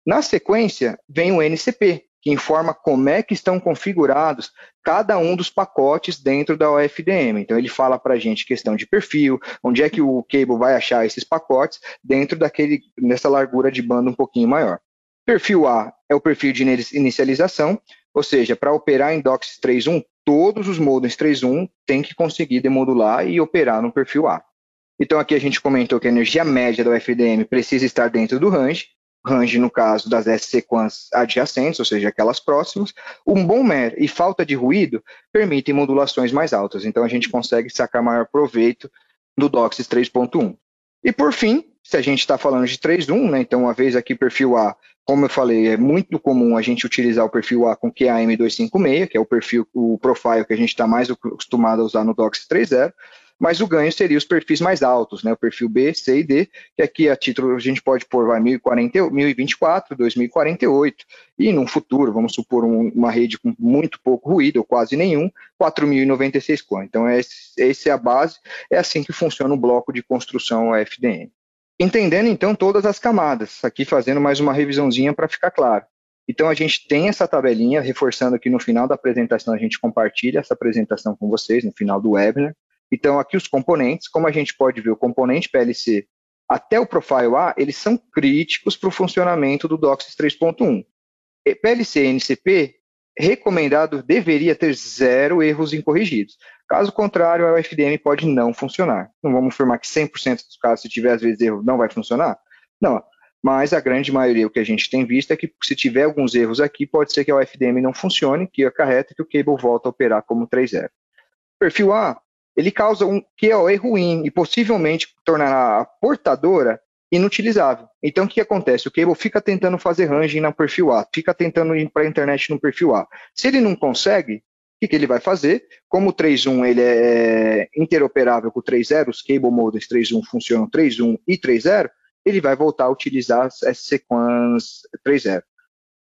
Na sequência, vem o NCP, que informa como é que estão configurados cada um dos pacotes dentro da OFDM. Então, ele fala para a gente questão de perfil, onde é que o cable vai achar esses pacotes dentro daquele, dessa largura de banda um pouquinho maior. Perfil A é o perfil de inicialização, ou seja, para operar em DOCSIS 3.1, todos os modems 3.1 têm que conseguir demodular e operar no perfil A. Então aqui a gente comentou que a energia média do FDM precisa estar dentro do range, range no caso das S-sequências adjacentes, ou seja, aquelas próximas. Um bom MER e falta de ruído permitem modulações mais altas, então a gente consegue sacar maior proveito do DOCSIS 3.1. E por fim, se a gente está falando de 3.1, né, então uma vez aqui perfil A como eu falei, é muito comum a gente utilizar o perfil A com QAM256, que é o perfil, o profile que a gente está mais acostumado a usar no DOCS 3.0, mas o ganho seria os perfis mais altos, né? O perfil B, C e D, que aqui a título a gente pode pôr vai 1040, 1024, 2048, e no futuro, vamos supor um, uma rede com muito pouco ruído, ou quase nenhum, 4096 com. Então, essa é a base, é assim que funciona o bloco de construção FDM. Entendendo então todas as camadas, aqui fazendo mais uma revisãozinha para ficar claro. Então a gente tem essa tabelinha, reforçando que no final da apresentação a gente compartilha essa apresentação com vocês, no final do webinar. Então aqui os componentes, como a gente pode ver, o componente PLC até o Profile A, eles são críticos para o funcionamento do DOCSIS 3.1. PLC e NCP, recomendado, deveria ter zero erros incorrigidos. Caso contrário, a UFDM pode não funcionar. Não vamos afirmar que 100% dos casos, se tiver às vezes erro, não vai funcionar? Não. Mas a grande maioria, o que a gente tem visto é que se tiver alguns erros aqui, pode ser que a UFDM não funcione, que acarreta que o cable volta a operar como 3.0. Perfil A, ele causa um QoE ruim e possivelmente tornará a portadora inutilizável. Então, o que acontece? O cable fica tentando fazer ranging no perfil A, fica tentando ir para a internet no perfil A. Se ele não consegue, que, que ele vai fazer? Como o 3.1 ele é interoperável com o 3.0, os cable modems 3.1 funcionam 3.1 e 3.0, ele vai voltar a utilizar as sequence 3.0.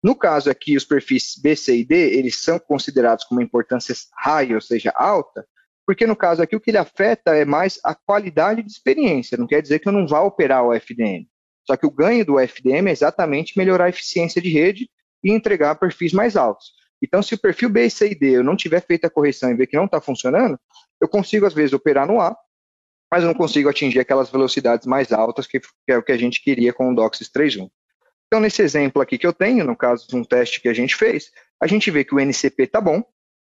No caso aqui, os perfis B, C e D, eles são considerados com uma importância high, ou seja, alta, porque no caso aqui o que ele afeta é mais a qualidade de experiência, não quer dizer que eu não vá operar o FDM. Só que o ganho do FDM é exatamente melhorar a eficiência de rede e entregar perfis mais altos. Então, se o perfil B, C e D eu não tiver feito a correção e ver que não está funcionando, eu consigo, às vezes, operar no A, mas eu não consigo atingir aquelas velocidades mais altas que, é o que a gente queria com o DOCSIS 3.1. Então, nesse exemplo aqui que eu tenho, no caso de um teste que a gente fez, a gente vê que o NCP está bom,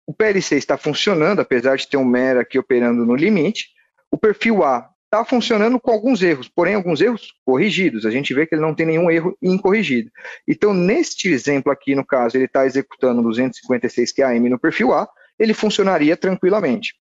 o PLC está funcionando, apesar de ter um MER aqui operando no limite, o perfil A está funcionando com alguns erros, porém alguns erros corrigidos. A gente vê que ele não tem nenhum erro incorrigido. Então, neste exemplo aqui, no caso, ele está executando 256 QAM no perfil A, ele funcionaria tranquilamente.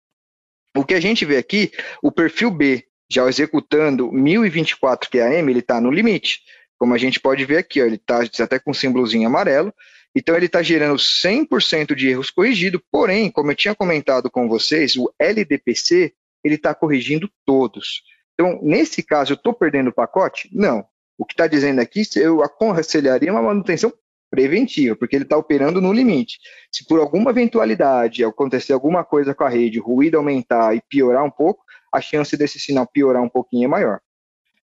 O que a gente vê aqui, o perfil B, já executando 1024 QAM, ele está no limite. Como a gente pode ver aqui, ó, ele está até com um símbolozinho amarelo, então ele está gerando 100% de erros corrigidos, porém, como eu tinha comentado com vocês, o LDPC ele está corrigindo todos. Então, nesse caso, eu estou perdendo o pacote? Não. O que está dizendo aqui, eu aconselharia uma manutenção preventiva, porque ele está operando no limite. Se por alguma eventualidade acontecer alguma coisa com a rede, o ruído aumentar e piorar um pouco, a chance desse sinal piorar um pouquinho é maior.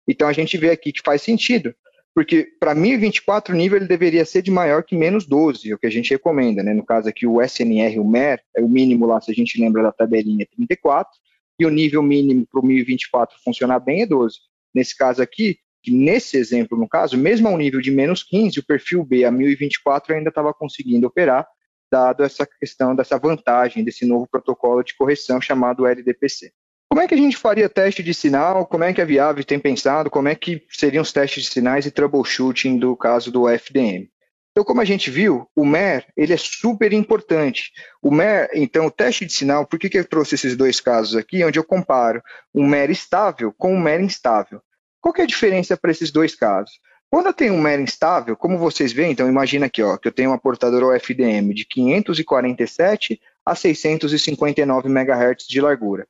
Então a gente vê aqui que faz sentido, porque para 1024 o nível ele deveria ser de maior que menos 12, é o que a gente recomenda, né? No caso aqui o SNR, o MER, é o mínimo lá, se a gente lembra da tabelinha, 34, e o nível mínimo para o 1024 funcionar bem é 12. Nesse caso aqui, nesse exemplo, no caso, mesmo ao nível de menos 15, o perfil B a 1024 ainda estava conseguindo operar, dado essa questão dessa vantagem desse novo protocolo de correção chamado LDPC. Como é que a gente faria teste de sinal? Como é que a Viave tem pensado? Como é que seriam os testes de sinais e troubleshooting do caso do FDM? Então, como a gente viu, o MER ele é super importante. O MER, então, o teste de sinal, por que, que eu trouxe esses dois casos aqui, onde eu comparo um MER estável com um MER instável? Qual é a diferença para esses dois casos? Quando eu tenho um MER instável, como vocês veem, então imagina aqui, ó, que eu tenho uma portadora UFDM de 547 a 659 MHz de largura.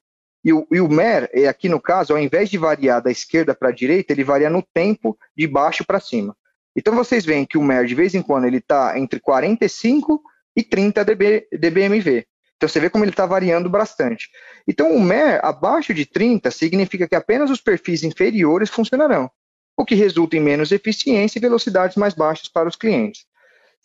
E o, e o MER, é, aqui no caso, ao invés de variar da esquerda para a direita, ele varia no tempo de baixo para cima. Então vocês veem que o MER de vez em quando ele está entre 45 e 30 dB, dBMV. Então você vê como ele está variando bastante. Então o MER abaixo de 30 significa que apenas os perfis inferiores funcionarão, o que resulta em menos eficiência e velocidades mais baixas para os clientes.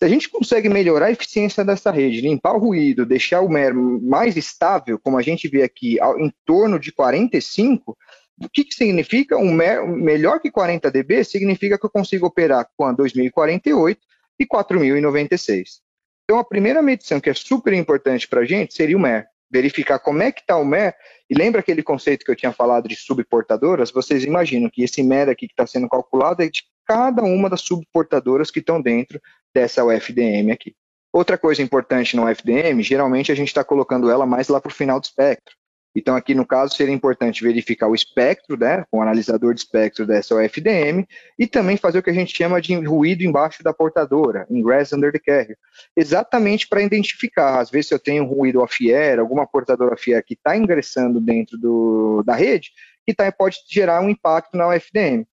Se a gente consegue melhorar a eficiência dessa rede, limpar o ruído, deixar o MER mais estável, como a gente vê aqui, em torno de 45, o que, que significa? Um melhor que 40 dB significa que eu consigo operar com a 2048 e 4096. Então, a primeira medição que é super importante para a gente seria o MER. Verificar como é que está o MER. E lembra aquele conceito que eu tinha falado de subportadoras? Vocês imaginam que esse MER aqui que está sendo calculado é de cada uma das subportadoras que estão dentro dessa UFDM aqui. Outra coisa importante no UFDM, geralmente a gente está colocando ela mais lá para o final do espectro. Então, aqui no caso, seria importante verificar o espectro, né, com o analisador de espectro dessa OFDM, e também fazer o que a gente chama de ruído embaixo da portadora, ingress under the carrier, exatamente para identificar, às vezes, se eu tenho ruído off-air, alguma portadora off-air que está ingressando dentro do, da rede, que tá, pode gerar um impacto na OFDM.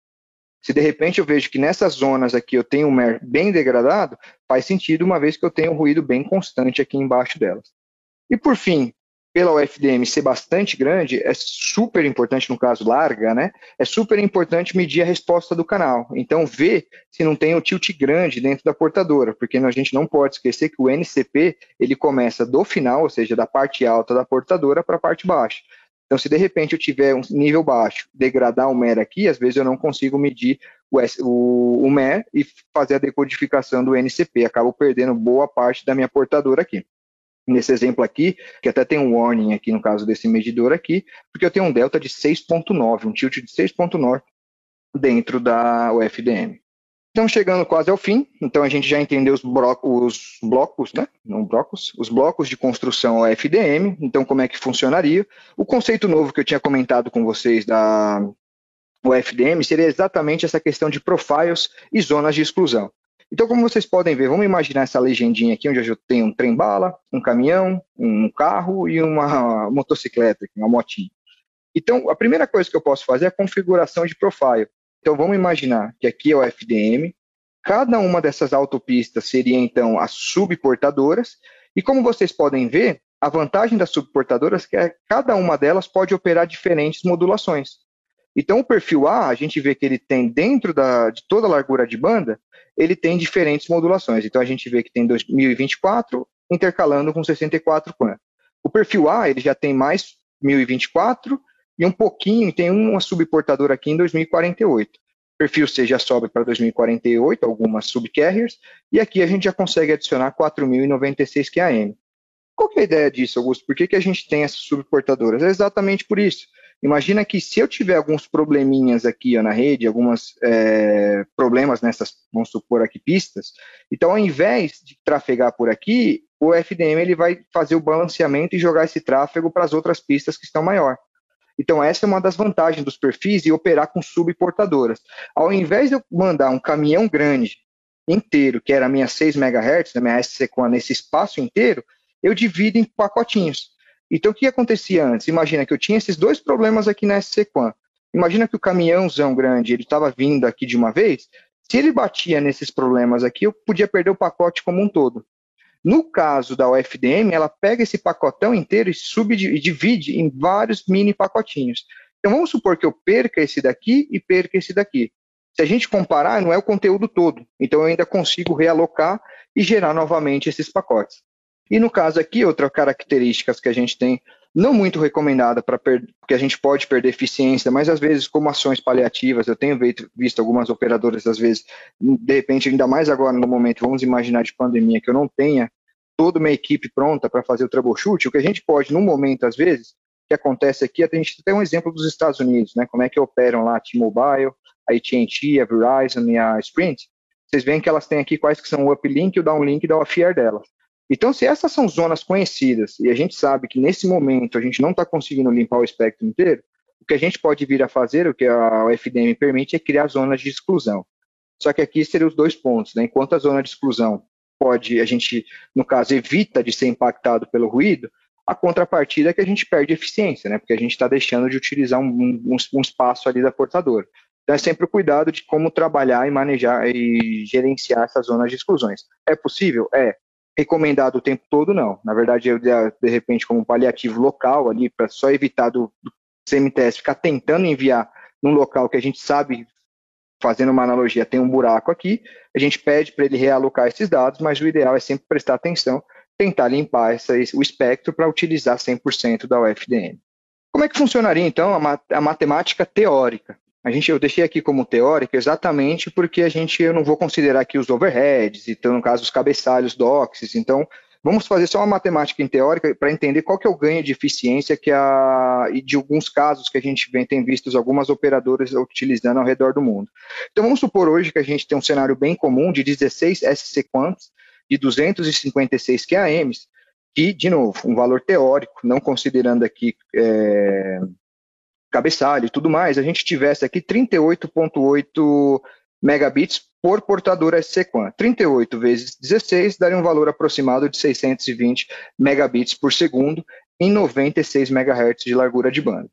Se de repente eu vejo que nessas zonas aqui eu tenho um MER bem degradado, faz sentido, uma vez que eu tenho um ruído bem constante aqui embaixo delas. E por fim, pela UFDM ser bastante grande, é super importante, no caso larga, né? É super importante medir a resposta do canal. Então, ver se não tem o tilt grande dentro da portadora, porque a gente não pode esquecer que o NCP ele começa do final, ou seja, da parte alta da portadora para a parte baixa. Então, se de repente eu tiver um nível baixo, degradar o MER aqui, às vezes eu não consigo medir o, o, o MER e fazer a decodificação do NCP. Acabo perdendo boa parte da minha portadora aqui nesse exemplo aqui, que até tem um warning aqui no caso desse medidor aqui, porque eu tenho um delta de 6.9, um tilt de 6.9 dentro da UFDM. Então, chegando quase ao fim, então a gente já entendeu os, os blocos, né? Não blocos, os blocos de construção UFDM, então como é que funcionaria. O conceito novo que eu tinha comentado com vocês da UFDM seria exatamente essa questão de profiles e zonas de exclusão. Então, como vocês podem ver, vamos imaginar essa legendinha aqui, onde eu tenho um trem-bala, um caminhão, um carro e uma motocicleta, uma motinha. Então, a primeira coisa que eu posso fazer é a configuração de profile. Então, vamos imaginar que aqui é o FDM, cada uma dessas autopistas seria, então, as subportadoras, e como vocês podem ver, a vantagem das subportadoras é que cada uma delas pode operar diferentes modulações. Então, o perfil A, a gente vê que ele tem dentro da, de toda a largura de banda, ele tem diferentes modulações. Então, a gente vê que tem 2024 intercalando com 64 QAM. O perfil A, ele já tem mais 1024 e um pouquinho, tem uma subportadora aqui em 2048. O perfil C já sobe para 2048, algumas subcarriers, e aqui a gente já consegue adicionar 4096 QAM. Qual que é a ideia disso, Augusto? Por que, que a gente tem essas subportadoras? É exatamente por isso. Imagina que se eu tiver alguns probleminhas aqui ó, na rede, alguns é, problemas nessas, vamos supor aqui, pistas, então ao invés de trafegar por aqui, o FDM ele vai fazer o balanceamento e jogar esse tráfego para as outras pistas que estão maior. Então, essa é uma das vantagens dos perfis e operar com subportadoras. Ao invés de eu mandar um caminhão grande inteiro, que era a minha 6 MHz, a minha SC nesse espaço inteiro, eu divido em pacotinhos. Então, o que acontecia antes? Imagina que eu tinha esses dois problemas aqui na SC-Quan. Imagina que o caminhãozão grande, ele estava vindo aqui de uma vez, se ele batia nesses problemas aqui, eu podia perder o pacote como um todo. No caso da UFDM, ela pega esse pacotão inteiro e subdivide em vários mini pacotinhos. Então vamos supor que eu perca esse daqui e perca esse daqui. Se a gente comparar, não é o conteúdo todo. Então eu ainda consigo realocar e gerar novamente esses pacotes. E no caso aqui, outra característica que a gente tem, não muito recomendada, para porque a gente pode perder eficiência, mas às vezes como ações paliativas, eu tenho visto algumas operadoras, às vezes, de repente, ainda mais agora no momento, vamos imaginar de pandemia, que eu não tenha toda uma equipe pronta para fazer o troubleshoot, o que a gente pode, no momento, às vezes, que acontece aqui, a gente tem um exemplo dos Estados Unidos, né? Como é que operam lá a T-Mobile, a AT&T, a Verizon e a Sprint. Vocês veem que elas têm aqui quais que são o uplink, o downlink e o off-air delas. Então, se essas são zonas conhecidas e a gente sabe que nesse momento a gente não está conseguindo limpar o espectro inteiro, o que a gente pode vir a fazer, o que a FDM permite, é criar zonas de exclusão. Só que aqui seriam os dois pontos. Né? Enquanto a zona de exclusão pode, a gente, no caso, evita de ser impactado pelo ruído, a contrapartida é que a gente perde eficiência, né? porque a gente está deixando de utilizar um, um, um espaço ali da portadora. Então é sempre o cuidado de como trabalhar e manejar e gerenciar essas zonas de exclusões. É possível? É recomendado o tempo todo, não. Na verdade, eu, de repente, como um paliativo local ali, para só evitar do, do CMTS ficar tentando enviar num local que a gente sabe, fazendo uma analogia, tem um buraco aqui, a gente pede para ele realocar esses dados, mas o ideal é sempre prestar atenção, tentar limpar essa, o espectro para utilizar 100% da UFDM. Como é que funcionaria, então, a, a matemática teórica? A gente, eu deixei aqui como teórica exatamente porque a gente, eu não vou considerar aqui os overheads, então, no caso, os cabeçalhos docs, então, vamos fazer só uma matemática em teórica para entender qual que é o ganho de eficiência que a, e de alguns casos que a gente vem, tem visto algumas operadoras utilizando ao redor do mundo. Então, vamos supor hoje que a gente tem um cenário bem comum de 16 SC quants de 256 QAMs, que, de novo, um valor teórico, não considerando aqui é, cabeçalho e tudo mais, a gente tivesse aqui 38.8 megabits por portador SC-QAM. 38 vezes 16 daria um valor aproximado de 620 megabits por segundo em 96 MHz de largura de banda.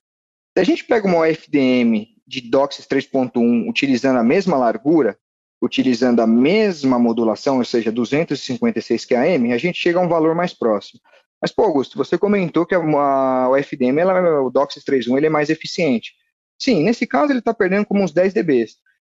Se a gente pega uma FDM de DOCSIS 3.1 utilizando a mesma largura, utilizando a mesma modulação, ou seja, 256 QAM, a gente chega a um valor mais próximo. Mas, pô, Augusto, você comentou que a, a, o FDM, ela, o DOCSIS 3.1, ele é mais eficiente. Sim, nesse caso ele está perdendo como uns 10 dB.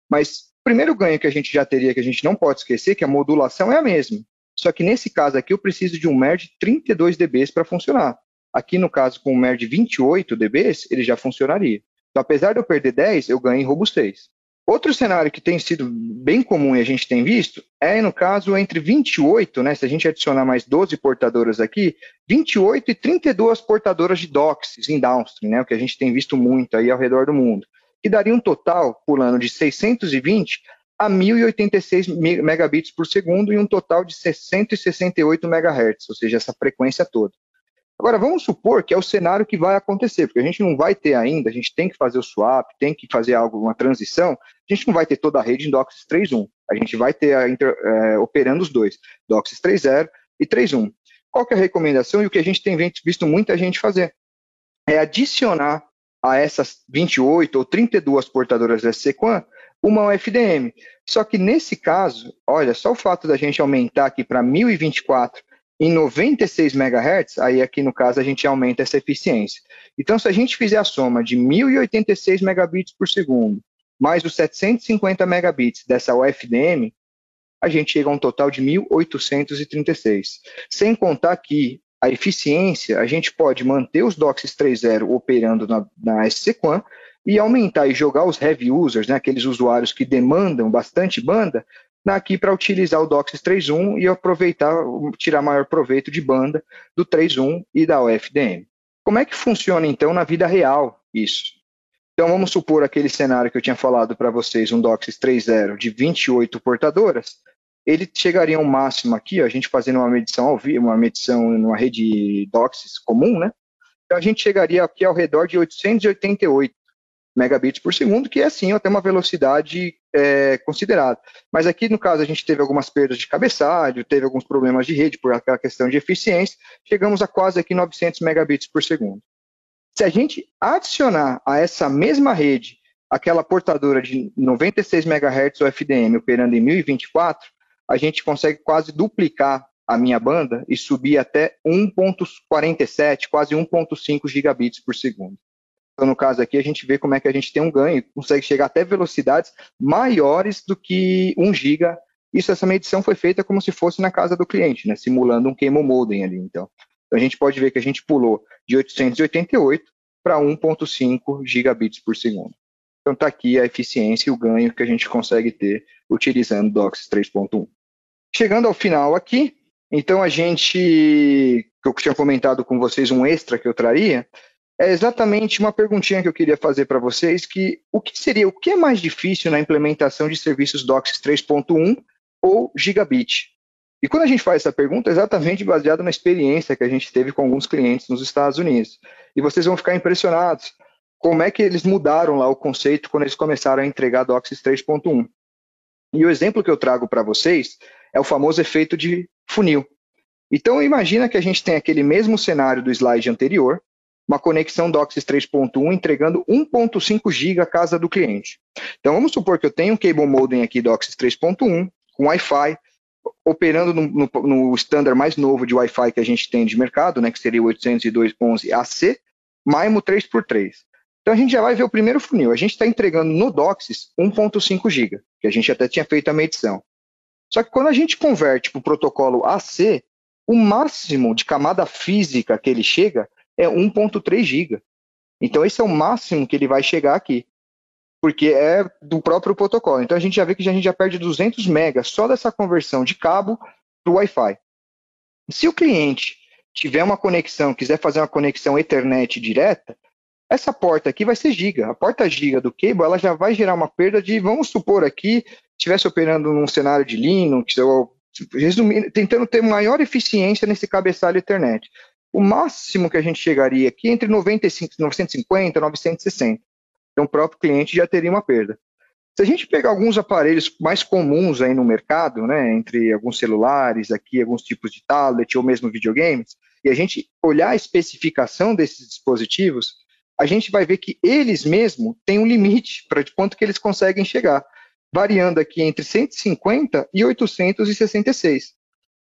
Mas o primeiro ganho que a gente já teria, que a gente não pode esquecer, que a modulação é a mesma. Só que nesse caso aqui eu preciso de um MER de 32 dB para funcionar. Aqui no caso com um MER de 28 dB, ele já funcionaria. Então, apesar de eu perder 10, eu ganho em robustez. Outro cenário que tem sido bem comum e a gente tem visto é, no caso, entre 28, né, se a gente adicionar mais 12 portadoras aqui, 28 e 32 portadoras de DOCSIS em downstream, né, o que a gente tem visto muito aí ao redor do mundo, que daria um total, pulando de 620 a 1086 megabits por segundo e um total de 668 megahertz, ou seja, essa frequência toda. Agora, vamos supor que é o cenário que vai acontecer, porque a gente não vai ter ainda, a gente tem que fazer o swap, tem que fazer algo, uma transição, a gente não vai ter toda a rede em DOCSIS 3.1, a gente vai ter inter, é, operando os dois, DOCSIS 3.0 e 3.1. Qual que é a recomendação e o que a gente tem visto muita gente fazer? É adicionar a essas 28 ou 32 portadoras SC-QAM uma UFDM. Só que nesse caso, olha, só o fato da gente aumentar aqui para 1024 em 96 MHz, aí aqui no caso a gente aumenta essa eficiência. Então, se a gente fizer a soma de 1086 megabits por segundo, mais os 750 megabits dessa UFDM, a gente chega a um total de 1836. Sem contar que a eficiência, a gente pode manter os DOCSIS 3.0 operando na, na e aumentar e jogar os heavy users, né, aqueles usuários que demandam bastante banda, aqui para utilizar o DOCSIS 3.1 e aproveitar, tirar maior proveito de banda do 3.1 e da UFDM. Como é que funciona então na vida real isso? Então vamos supor aquele cenário que eu tinha falado para vocês, um DOCSIS 3.0 de 28 portadoras, ele chegaria ao máximo aqui, ó, a gente fazendo uma medição ao vivo, uma medição numa rede DOCSIS comum, né? Então a gente chegaria aqui ao redor de 888 megabits por segundo, que é sim até uma velocidade é, considerada. Mas aqui, no caso, a gente teve algumas perdas de cabeçalho, teve alguns problemas de rede por aquela questão de eficiência, chegamos a quase aqui 900 megabits por segundo. Se a gente adicionar a essa mesma rede aquela portadora de 96 MHz UFDM operando em 1024, a gente consegue quase duplicar a minha banda e subir até 1.47, quase 1.5 gigabits por segundo. Então, no caso aqui, a gente vê como é que a gente tem um ganho, consegue chegar até velocidades maiores do que 1 giga. Isso, essa medição foi feita como se fosse na casa do cliente, né, simulando um Camo Modem ali, então. Então. a gente pode ver que a gente pulou de 888 para 1.5 gigabits por segundo. Então está aqui a eficiência e o ganho que a gente consegue ter utilizando DOCSIS 3.1. Chegando ao final aqui, então a gente, que eu tinha comentado com vocês um extra que eu traria, é exatamente uma perguntinha que eu queria fazer para vocês, que o que seria, o que é mais difícil na implementação de serviços DOCSIS 3.1 ou gigabit? E quando a gente faz essa pergunta, é exatamente baseado na experiência que a gente teve com alguns clientes nos Estados Unidos. E vocês vão ficar impressionados como é que eles mudaram lá o conceito quando eles começaram a entregar DOCSIS 3.1. E o exemplo que eu trago para vocês é o famoso efeito de funil. Então, imagina que a gente tem aquele mesmo cenário do slide anterior, uma conexão DOCSIS 3.1 entregando 1.5 GB a casa do cliente. Então, vamos supor que eu tenho um cable modem aqui DOCSIS 3.1 com Wi-Fi, operando no, no, no standard mais novo de Wi-Fi que a gente tem de mercado, né, que seria o 802.11ac, MIMO 3x3. Então a gente já vai ver o primeiro funil. A gente está entregando no DOCSIS 1.5 GB, que a gente até tinha feito a medição. Só que quando a gente converte para o protocolo AC, o máximo de camada física que ele chega é 1.3 GB. Então esse é o máximo que ele vai chegar aqui, porque é do próprio protocolo. Então a gente já vê que a gente já perde 200 megas só dessa conversão de cabo para o Wi-Fi. Se o cliente tiver uma conexão, quiser fazer uma conexão Ethernet direta, essa porta aqui vai ser giga. A porta giga do cable, ela já vai gerar uma perda de, vamos supor aqui, estivesse operando num cenário de Linux, ou resumindo, tentando ter maior eficiência nesse cabeçalho Ethernet. O máximo que a gente chegaria aqui é entre 95, 950 e 960. Então o próprio cliente já teria uma perda. Se a gente pegar alguns aparelhos mais comuns aí no mercado, né, entre alguns celulares, aqui alguns tipos de tablet ou mesmo videogames, e a gente olhar a especificação desses dispositivos, a gente vai ver que eles mesmos têm um limite para de quanto que eles conseguem chegar, variando aqui entre 150 e 866.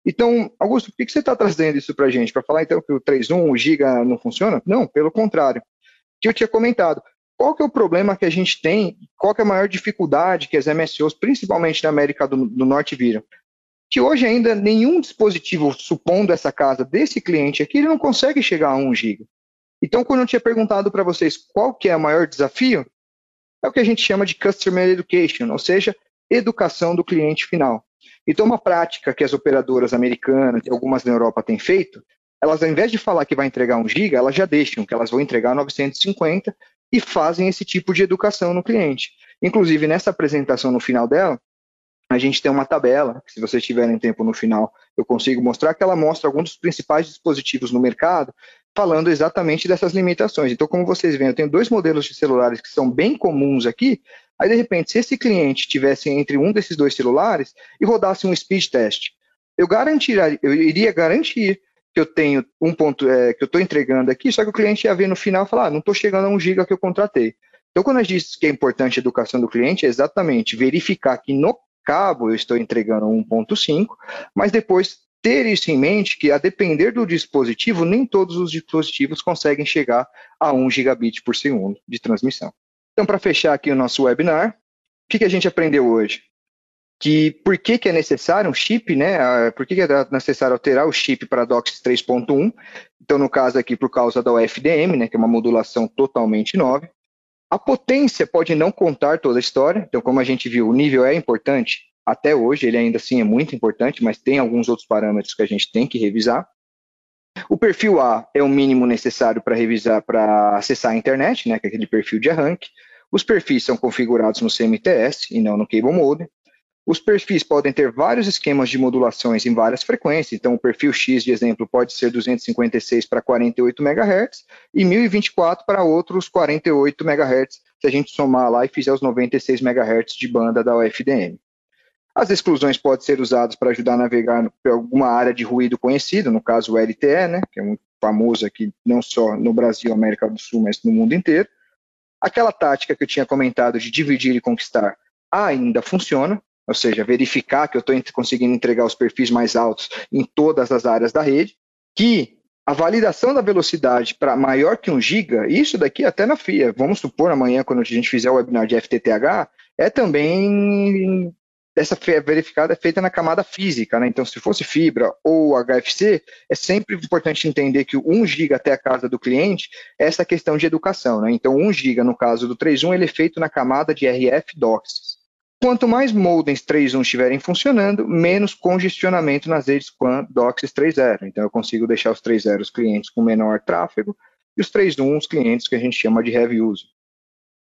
Então, Augusto, por que você está trazendo isso para a gente? Para falar então que o 3.1, o Giga não funciona? Não, pelo contrário. Que eu tinha comentado. Qual que é o problema que a gente tem? Qual que é a maior dificuldade que as MSOs, principalmente na América do, do Norte, viram? Que hoje ainda nenhum dispositivo, supondo essa casa desse cliente aqui, ele não consegue chegar a 1 giga. Então, quando eu tinha perguntado para vocês qual que é o maior desafio, é o que a gente chama de Customer Education, ou seja, educação do cliente final. Então, uma prática que as operadoras americanas e algumas na Europa têm feito, elas ao invés de falar que vai entregar 1 giga, elas já deixam que elas vão entregar 950 e fazem esse tipo de educação no cliente. Inclusive, nessa apresentação no final dela, a gente tem uma tabela, que se vocês tiverem tempo no final, eu consigo mostrar, que ela mostra alguns dos principais dispositivos no mercado falando exatamente dessas limitações. Então, como vocês veem, eu tenho dois modelos de celulares que são bem comuns aqui. Aí, de repente, se esse cliente tivesse entre um desses dois celulares e rodasse um speed test, eu garantiria, eu iria garantir que eu tenho um ponto é, que eu estou entregando aqui, só que o cliente ia ver no final e falar, ah, não estou chegando a um giga que eu contratei. Então, quando a gente diz que é importante a educação do cliente, é exatamente verificar que no cabo eu estou entregando 1.5, mas depois ter isso em mente que, a depender do dispositivo, nem todos os dispositivos conseguem chegar a 1 gigabit por segundo de transmissão. Então, para fechar aqui o nosso webinar, o que, que a gente aprendeu hoje? Que por que, que é necessário um chip, né? Por que, que é necessário alterar o chip para DOCSIS 3.1? Então, no caso aqui, por causa da UFDM, né, que é uma modulação totalmente nova. A potência pode não contar toda a história, então, como a gente viu, o nível é importante, até hoje, ele ainda assim é muito importante, mas tem alguns outros parâmetros que a gente tem que revisar. O perfil A é o mínimo necessário para revisar, para acessar a internet, né, que é aquele perfil de arranque. Os perfis são configurados no CMTS e não no Cable Mode. Os perfis podem ter vários esquemas de modulações em várias frequências, então o perfil X, de exemplo, pode ser 256 para 48 MHz e 1024 para outros 48 MHz, se a gente somar lá e fizer os 96 MHz de banda da UFDM. As exclusões podem ser usadas para ajudar a navegar por alguma área de ruído conhecida, no caso o LTE, né, que é muito famoso aqui, não só no Brasil, América do Sul, mas no mundo inteiro. Aquela tática que eu tinha comentado de dividir e conquistar ainda funciona, ou seja, verificar que eu estou conseguindo entregar os perfis mais altos em todas as áreas da rede, que a validação da velocidade para maior que 1 giga, isso daqui até na FIA, vamos supor amanhã, quando a gente fizer o webinar de FTTH, é também essa verificada é feita na camada física, né? Então, se fosse fibra ou HFC, é sempre importante entender que o 1 GB até a casa do cliente é essa questão de educação, né? Então, 1 GB no caso do 3.1, ele é feito na camada de RF DOCSIS. Quanto mais modems 3.1 estiverem funcionando, menos congestionamento nas redes QAM DOCSIS 3.0. Então, eu consigo deixar os 3.0 clientes com menor tráfego e os 3.1 os clientes que a gente chama de heavy user.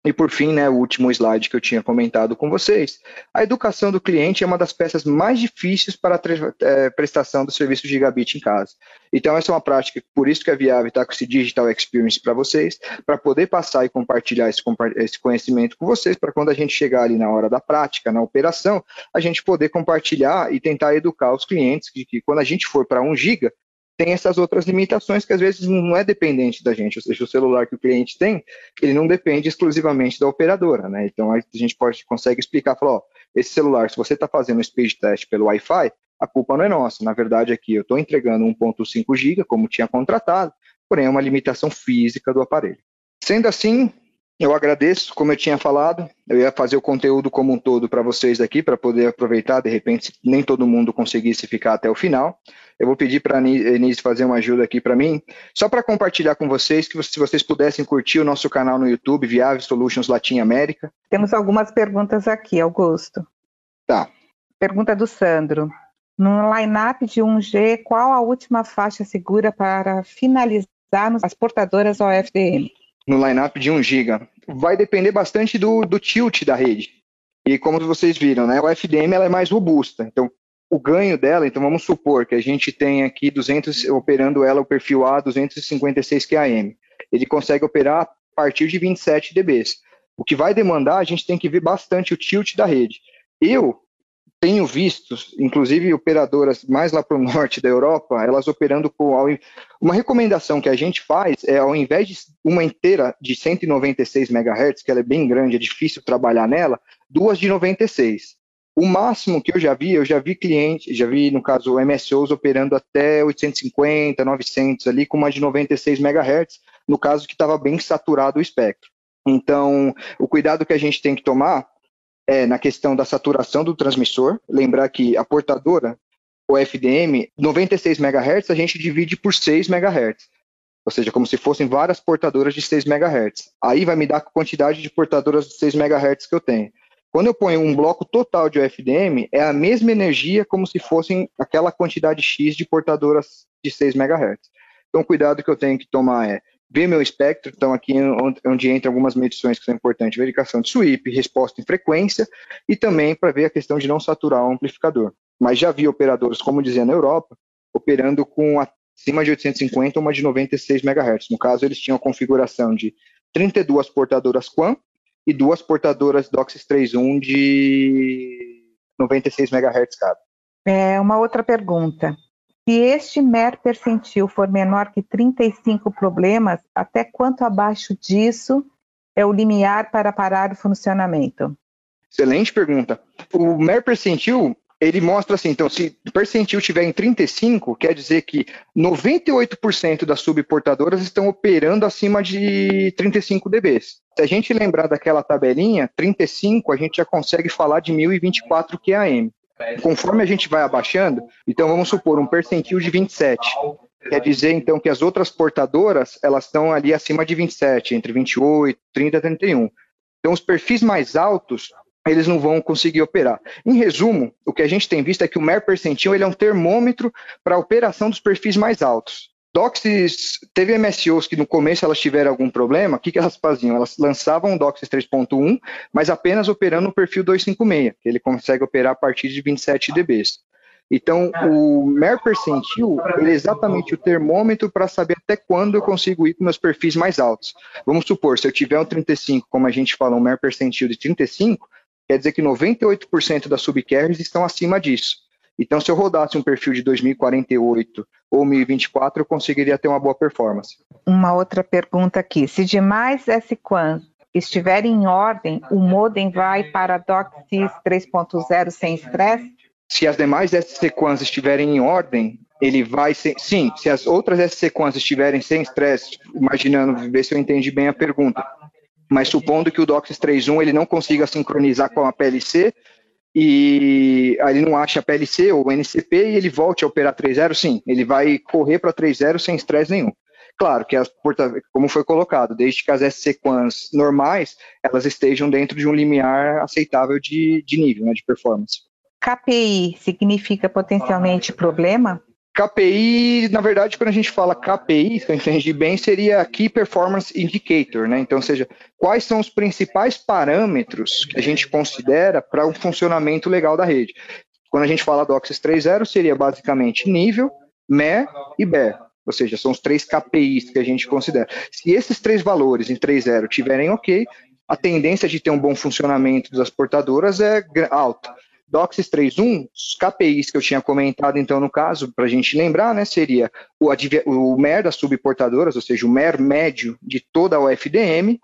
E por fim, né, o último slide que eu tinha comentado com vocês, a educação do cliente é uma das peças mais difíceis para a é, prestação do serviço de gigabit em casa. Então essa é uma prática, por isso que a Viave está com esse Digital Experience para vocês, para poder passar e compartilhar esse, esse conhecimento com vocês, para quando a gente chegar ali na hora da prática, na operação, a gente poder compartilhar e tentar educar os clientes de que quando a gente for para 1 giga, tem essas outras limitações que às vezes não é dependente da gente, ou seja, o celular que o cliente tem, ele não depende exclusivamente da operadora, né? Então a gente pode consegue explicar, falar, ó, esse celular, se você está fazendo speed test pelo Wi-Fi, a culpa não é nossa. Na verdade, aqui eu estou entregando 1.5 GB, como tinha contratado, porém é uma limitação física do aparelho. Sendo assim, eu agradeço, como eu tinha falado, eu ia fazer o conteúdo como um todo para vocês aqui, para poder aproveitar, de repente, se nem todo mundo conseguisse ficar até o final. Eu vou pedir para a Denise fazer uma ajuda aqui para mim, só para compartilhar com vocês, que se vocês pudessem curtir o nosso canal no YouTube, Viave Solutions Latin América. Temos algumas perguntas aqui, Augusto. Tá. Pergunta do Sandro. No line-up de 1G, qual a última faixa segura para finalizar as portadoras OFDM? No lineup de 1 GB. Vai depender bastante do, do tilt da rede. E como vocês viram, né, o FDM ela é mais robusta. Então, o ganho dela, então vamos supor que a gente tem aqui 200 operando ela o perfil A 256 QAM. Ele consegue operar a partir de 27 dBs. O que vai demandar, a gente tem que ver bastante o tilt da rede. Eu tenho visto, inclusive operadoras mais lá para o norte da Europa, elas operando com. Uma recomendação que a gente faz é, ao invés de uma inteira de 196 MHz, que ela é bem grande, é difícil trabalhar nela, duas de 96. O máximo que eu já vi, eu já vi clientes, já vi, no caso, MSOs operando até 850, 900 ali, com uma de 96 MHz, no caso que estava bem saturado o espectro. Então, o cuidado que a gente tem que tomar é na questão da saturação do transmissor. Lembrar que a portadora, o FDM, 96 MHz, a gente divide por 6 MHz. Ou seja, como se fossem várias portadoras de 6 MHz. Aí vai me dar a quantidade de portadoras de 6 MHz que eu tenho. Quando eu ponho um bloco total de UFDM, é a mesma energia como se fossem aquela quantidade X de portadoras de 6 MHz. Então, o cuidado que eu tenho que tomar é ver meu espectro, então aqui onde, onde entra algumas medições que são importantes, verificação de sweep, resposta em frequência e também para ver a questão de não saturar o amplificador. Mas já vi operadores, como dizia na Europa, operando com acima de 850 uma de 96 MHz. No caso, eles tinham a configuração de 32 portadoras Quam e duas portadoras DOCSIS 3.1 de 96 MHz cada. É, uma outra pergunta. Se este MER percentil for menor que 35 problemas, até quanto abaixo disso é o limiar para parar o funcionamento? Excelente pergunta. O MER percentil, ele mostra assim, então, se o percentil tiver em 35, quer dizer que 98% das subportadoras estão operando acima de 35 dB. Se a gente lembrar daquela tabelinha, 35 a gente já consegue falar de 1024 QAM. Conforme a gente vai abaixando, então vamos supor um percentil de 27. Quer dizer, então, que as outras portadoras, elas estão ali acima de 27, entre 28, 30 e 31. Então, os perfis mais altos, eles não vão conseguir operar. Em resumo, o que a gente tem visto é que o MER percentil ele é um termômetro para a operação dos perfis mais altos. Doxys, teve MSOs que no começo elas tiveram algum problema, o que, que elas faziam? Elas lançavam o Doxys 3.1, mas apenas operando no perfil 256, que ele consegue operar a partir de 27 dBs. Então, o MER percentil é exatamente o termômetro para saber até quando eu consigo ir com meus perfis mais altos. Vamos supor, se eu tiver um 35, como a gente fala, um MER percentil de 35, quer dizer que 98% das subcarriers estão acima disso. Então, se eu rodasse um perfil de 2048 ou 1024, eu conseguiria ter uma boa performance. Uma outra pergunta aqui. Se demais S-Quan estiverem em ordem, o modem vai para DOCSIS 3.0 sem estresse? Se as demais S-Sequans estiverem em ordem, ele vai ser, sim, se as outras S-Sequans estiverem sem estresse, imaginando, ver se eu entendi bem a pergunta, mas supondo que o DOCSIS 3.1 ele não consiga sincronizar com a PLC, e aí ele não acha a PLC ou o NCP e ele volte a operar 3.0, sim, ele vai correr para 3.0 sem estresse nenhum. Claro que, as, como foi colocado, desde que as SC-QANs normais, elas estejam dentro de um limiar aceitável de, de nível, né, de performance. KPI significa potencialmente problema? KPI, na verdade, quando a gente fala KPI, se eu entendi bem, seria Key Performance Indicator, né? Então, seja, quais são os principais parâmetros que a gente considera para um funcionamento legal da rede. Quando a gente fala do Oxys 3.0, seria basicamente nível, MER e BER. Ou seja, são os três KPIs que a gente considera. Se esses três valores em 3.0 tiverem ok, a tendência de ter um bom funcionamento das portadoras é alta. DOCSIS 3.1, os KPIs que eu tinha comentado, então, no caso, para a gente lembrar, né, seria o, o MER das subportadoras, ou seja, o MER médio de toda a UFDM,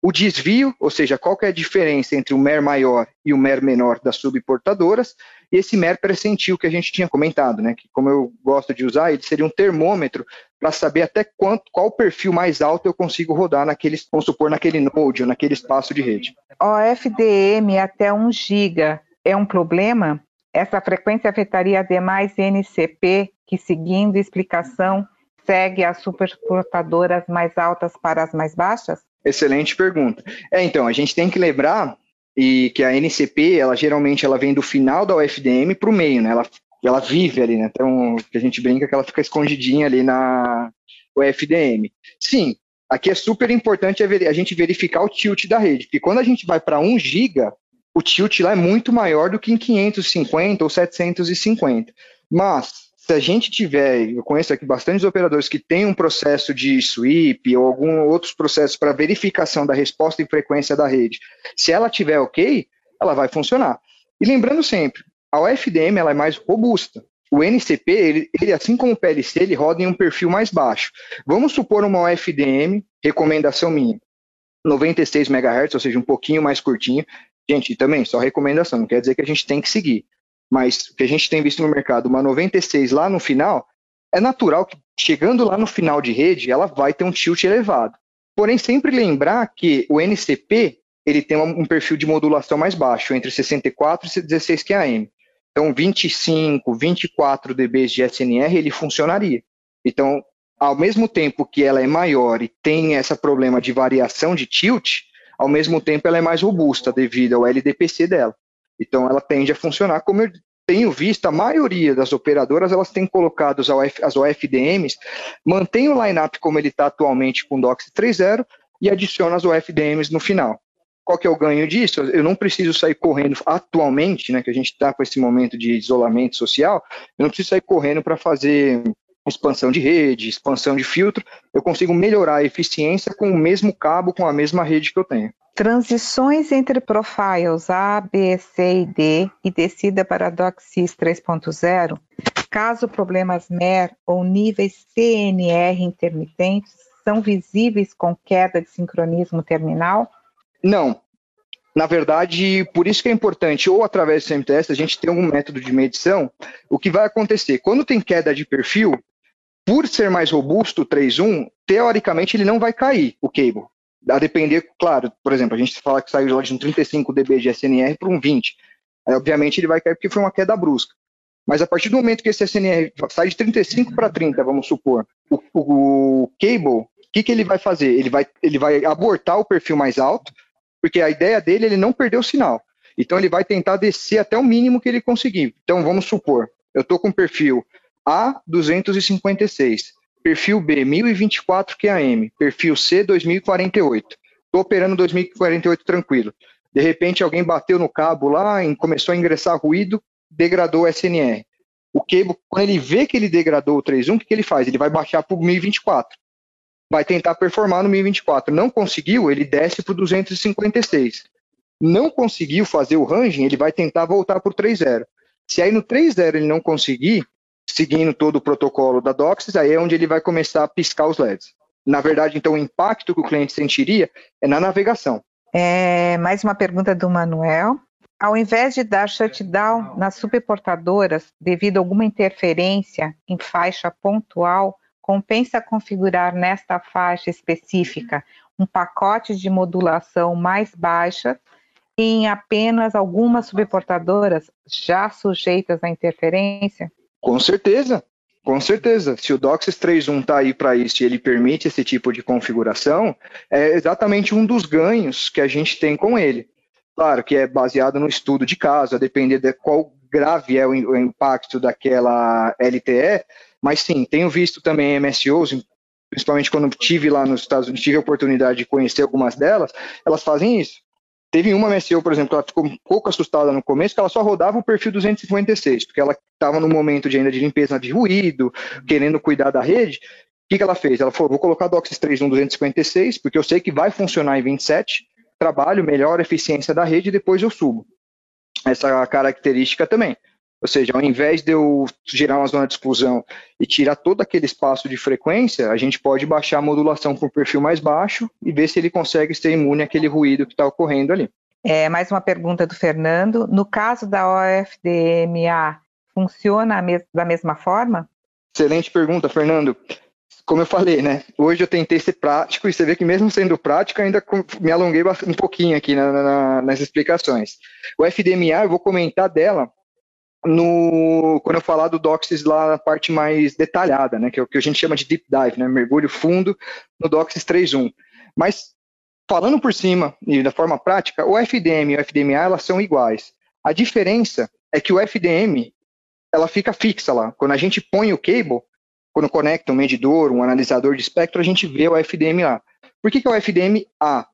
o desvio, ou seja, qual é a diferença entre o MER maior e o MER menor das subportadoras, e esse MER percentil que a gente tinha comentado, né, que como eu gosto de usar, ele seria um termômetro para saber até quanto, qual perfil mais alto eu consigo rodar naquele, vamos supor, naquele node ou naquele espaço de rede. O FDM até 1 GB é um problema? Essa frequência afetaria demais NCP, que, seguindo explicação, segue as superportadoras mais altas para as mais baixas? Excelente pergunta. É, então, a gente tem que lembrar e que a NCP, ela geralmente ela vem do final da UFDM para o meio, né? Ela, ela vive ali, né? Então, a gente brinca que ela fica escondidinha ali na UFDM. Sim, aqui é super importante a gente verificar o tilt da rede, porque quando a gente vai para 1 giga, o tilt lá é muito maior do que em 550 ou 750. Mas, se a gente tiver, eu conheço aqui bastantes operadores que têm um processo de sweep ou algum outros processos para verificação da resposta e frequência da rede, se ela tiver ok, ela vai funcionar. E lembrando sempre, a UFDM ela é mais robusta. O NCP, ele, ele, assim como o PLC, ele roda em um perfil mais baixo. Vamos supor uma UFDM, recomendação minha, 96 MHz, ou seja, um pouquinho mais curtinho, Gente, também, só recomendação, não quer dizer que a gente tem que seguir. Mas o que a gente tem visto no mercado, uma 96 lá no final, é natural que chegando lá no final de rede, ela vai ter um tilt elevado. Porém, sempre lembrar que o NCP ele tem um perfil de modulação mais baixo, entre 64 e 16 QAM. Então, 25, 24 dB de SNR, ele funcionaria. Então, ao mesmo tempo que ela é maior e tem esse problema de variação de tilt, ao mesmo tempo ela é mais robusta devido ao LDPC dela. Então ela tende a funcionar como eu tenho visto, a maioria das operadoras elas têm colocado as, OF, as OFDMs, mantém o lineup como ele está atualmente com o DOCS 3.0 e adiciona as OFDMs no final. Qual que é o ganho disso? Eu não preciso sair correndo atualmente, né, que a gente está com esse momento de isolamento social, eu não preciso sair correndo para fazer expansão de rede, expansão de filtro, eu consigo melhorar a eficiência com o mesmo cabo, com a mesma rede que eu tenho. Transições entre profiles A, B, C e D e descida para DOCSIS 3.0, caso problemas MER ou níveis CNR intermitentes são visíveis com queda de sincronismo terminal? Não, na verdade, por isso que é importante, ou através do CMTS, a gente ter um método de medição. O que vai acontecer? Quando tem queda de perfil, por ser mais robusto o 3.1, teoricamente ele não vai cair, o cable. A depender, claro, por exemplo, a gente fala que saiu de um 35 dB de SNR para um 20. Aí, obviamente, ele vai cair porque foi uma queda brusca. Mas a partir do momento que esse SNR sai de 35 para 30, vamos supor, o, o, o cable, o que, que ele vai fazer? Ele vai, ele vai abortar o perfil mais alto, porque a ideia dele é ele não perder o sinal. Então ele vai tentar descer até o mínimo que ele conseguir. Então vamos supor, eu estou com perfil a 256, perfil B 1024 QAM, perfil C 2048. Estou operando 2048 tranquilo. De repente alguém bateu no cabo lá, começou a ingressar ruído, degradou o SNR. O cable, quando ele vê que ele degradou o 3.1, o que, que ele faz? Ele vai baixar para o 1024. Vai tentar performar no 1024. Não conseguiu, ele desce para o 256. Não conseguiu fazer o ranging, ele vai tentar voltar para o 3.0. Se aí no 3.0 ele não conseguir, seguindo todo o protocolo da DOCSIS, aí é onde ele vai começar a piscar os LEDs. Na verdade, então, o impacto que o cliente sentiria é na navegação. É, mais uma pergunta do Manuel. Ao invés de dar shutdown nas subportadoras devido a alguma interferência em faixa pontual, compensa configurar nesta faixa específica um pacote de modulação mais baixa em apenas algumas subportadoras já sujeitas à interferência? Com certeza, com certeza. Se o DOCSIS 3.1 está aí para isso e ele permite esse tipo de configuração, é exatamente um dos ganhos que a gente tem com ele. Claro que é baseado no estudo de caso, a depender de qual grave é o impacto daquela LTE, Mas sim, tenho visto também MSOs, principalmente quando tive lá nos Estados Unidos, tive a oportunidade de conhecer algumas delas, elas fazem isso. Teve uma MSO, por exemplo, ela ficou um pouco assustada no começo, que ela só rodava o perfil 256, porque ela estava no momento de ainda de limpeza de ruído, querendo cuidar da rede. O que, que ela fez? Ela falou: vou colocar DOCSIS 3.1 256, porque eu sei que vai funcionar em 27, trabalho, melhor a eficiência da rede e depois eu subo. Essa característica também. Ou seja, ao invés de eu gerar uma zona de exclusão e tirar todo aquele espaço de frequência, a gente pode baixar a modulação para um perfil mais baixo e ver se ele consegue ser imune àquele ruído que está ocorrendo ali. É, mais uma pergunta do Fernando. No caso da OFDMA, funciona da mesma forma? Excelente pergunta, Fernando. Como eu falei, né? Hoje eu tentei ser prático e você vê que mesmo sendo prático, ainda me alonguei um pouquinho aqui na, na, nas explicações. O FDMA, eu vou comentar dela no, quando eu falar do DOCSIS lá na parte mais detalhada, né, que é o que a gente chama de deep dive, né, mergulho fundo no DOCSIS 3.1. Mas falando por cima e da forma prática, o FDM e o FDMA elas são iguais. A diferença é que o FDM ela fica fixa lá. Quando a gente põe o cable, quando conecta um medidor, um analisador de espectro, a gente vê o FDM lá. Por que, que é o FDM A?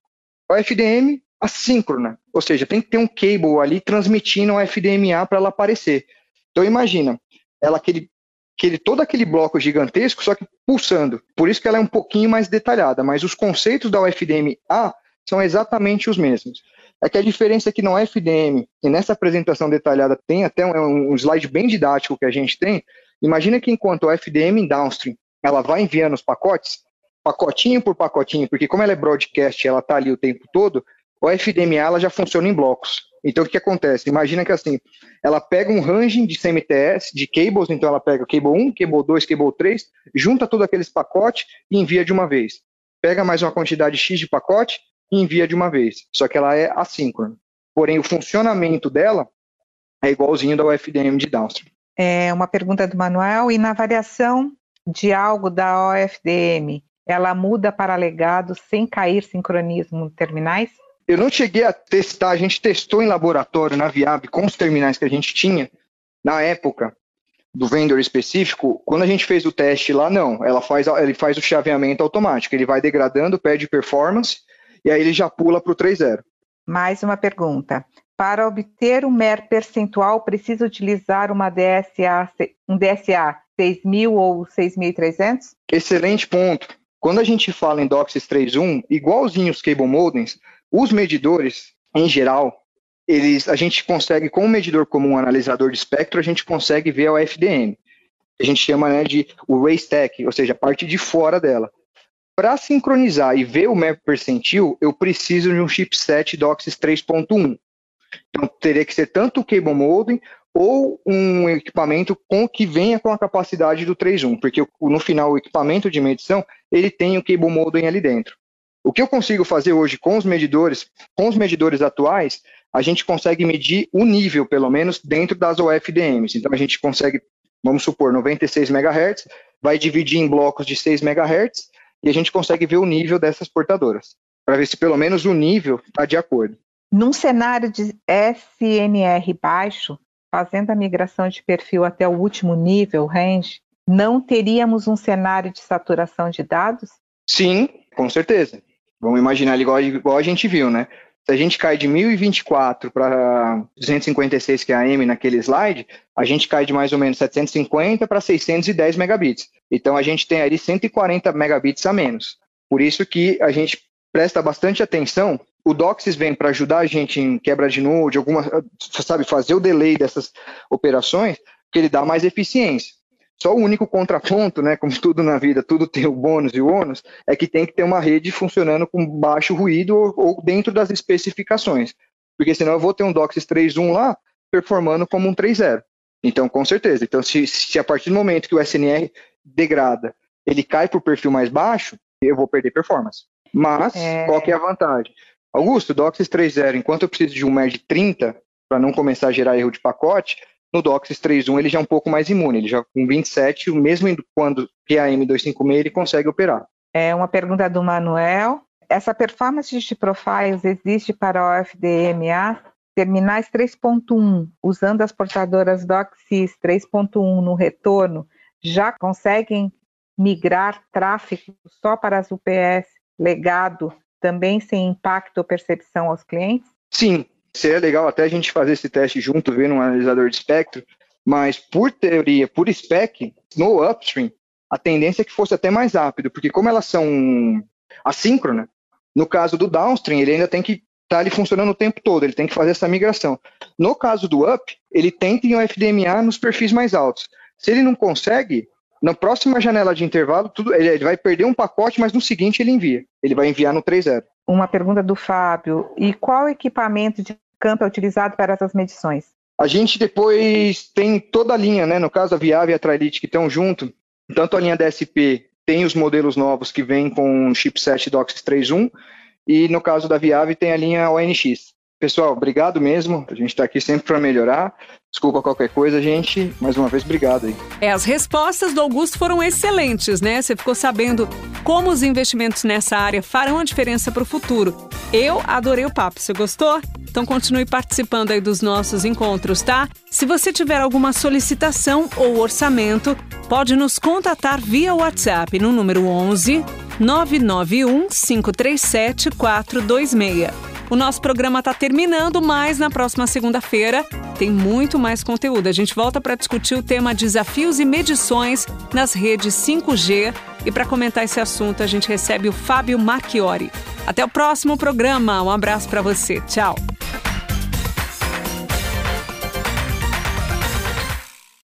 O FDM assíncrona, ou seja, tem que ter um cable ali transmitindo o FDMA para ela aparecer. Então imagina, ela aquele, aquele todo aquele bloco gigantesco, só que pulsando. Por isso que ela é um pouquinho mais detalhada, mas os conceitos da UFDM A são exatamente os mesmos. É que a diferença é que no FDM, e nessa apresentação detalhada tem até um, um slide bem didático que a gente tem, imagina que enquanto o FDM downstream ela vai enviando os pacotes, pacotinho por pacotinho, porque como ela é broadcast, ela está ali o tempo todo, o FDMA ela já funciona em blocos. Então, o que, acontece? Imagina que assim, ela pega um ranging de CMTS, de cables, então ela pega cable 1, cable 2, cable 3, junta todos aqueles pacotes e envia de uma vez. Pega mais uma quantidade X de pacote e envia de uma vez. Só que ela é assíncrona. Porém, o funcionamento dela é igualzinho da UFDM de downstream. É uma pergunta do Manuel. E na variação de algo da OFDM, ela muda para legado sem cair sincronismo terminais? Eu não cheguei a testar, a gente testou em laboratório na Viab com os terminais que a gente tinha na época do vendor específico. Quando a gente fez o teste lá, não, ela faz, ele faz o chaveamento automático, ele vai degradando, perde performance e aí ele já pula para o 3.0. Mais uma pergunta. Para obter um MER percentual, precisa utilizar uma DSA, um DSA 6000 ou 6300? Excelente ponto. Quando a gente fala em DOCSIS 3.1, igualzinho os cable modems, os medidores, em geral, eles, a gente consegue, com um medidor como um analisador de espectro, a gente consegue ver a FDM. A gente chama né, de o ray stack, ou seja, a parte de fora dela. Para sincronizar e ver o map percentil, eu preciso de um chipset DOCSIS 3.1. Então, teria que ser tanto o cable modem ou um equipamento com que venha com a capacidade do 3.1, porque no final o equipamento de medição ele tem o cable modem ali dentro. O que eu consigo fazer hoje com os medidores, com os medidores atuais, a gente consegue medir o nível, pelo menos, dentro das OFDMs. Então, a gente consegue, vamos supor, 96 MHz, vai dividir em blocos de 6 MHz e a gente consegue ver o nível dessas portadoras, para ver se pelo menos o nível está de acordo. Num cenário de SNR baixo, fazendo a migração de perfil até o último nível, range, não teríamos um cenário de saturação de dados? Sim, com certeza. Vamos imaginar igual, igual a gente viu, né? Se a gente cai de 1024 para 256 QAM naquele slide, a gente cai de mais ou menos 750 para 610 megabits. Então a gente tem ali 140 megabits a menos. Por isso que a gente presta bastante atenção. O DOCSIS vem para ajudar a gente em quebra de node, alguma, sabe, fazer o delay dessas operações, que ele dá mais eficiência. Só o único contraponto, né, como tudo na vida, tudo tem o bônus e o ônus, é que tem que ter uma rede funcionando com baixo ruído ou, ou dentro das especificações. Porque senão eu vou ter um DOCSIS 3.1 lá performando como um 3.0. Então, com certeza. Então, se, se a partir do momento que o SNR degrada, ele cai para o perfil mais baixo, eu vou perder performance. Mas, é... qual que é a vantagem? Augusto, DOCSIS 3.0, enquanto eu preciso de um MER de 30 para não começar a gerar erro de pacote, no DOCSIS 3.1 ele já é um pouco mais imune, ele já com 27, mesmo quando PAM 256 ele consegue operar. É uma pergunta do Manuel. Essa performance de profiles existe para o FDMA terminais 3.1, usando as portadoras DOCSIS 3.1 no retorno, já conseguem migrar tráfego só para as UPS legado, também sem impacto ou percepção aos clientes? Sim, seria legal até a gente fazer esse teste junto, ver um analisador de espectro, mas por teoria, por spec, no upstream, a tendência é que fosse até mais rápido, porque como elas são assíncronas, no caso do downstream, ele ainda tem que estar tá ali funcionando o tempo todo, ele tem que fazer essa migração. No caso do up, ele tenta em um FDMA nos perfis mais altos. Se ele não consegue, na próxima janela de intervalo, tudo, ele, vai perder um pacote, mas no seguinte ele envia. Ele vai enviar no 3.0. Uma pergunta do Fábio. E qual equipamento de campo é utilizado para essas medições? A gente depois tem toda a linha, né? No caso, a Viave e a Trilite que estão junto, tanto a linha DSP tem os modelos novos que vêm com chipset DOCSIS 3.1 e no caso da Viave tem a linha ONX. Pessoal, obrigado mesmo. A gente está aqui sempre para melhorar. Desculpa qualquer coisa, gente. Mais uma vez, obrigado aí. É, as respostas do Augusto foram excelentes, né? Você ficou sabendo como os investimentos nessa área farão a diferença para o futuro. Eu adorei o papo. Você gostou? Então continue participando aí dos nossos encontros, tá? Se você tiver alguma solicitação ou orçamento, pode nos contatar via WhatsApp no número 11 991 537 426. O nosso programa está terminando, mas na próxima segunda-feira tem muito mais conteúdo. A gente volta para discutir o tema desafios e medições nas redes 5G. E para comentar esse assunto, a gente recebe o Fábio Marchiori. Até o próximo programa. Um abraço para você. Tchau.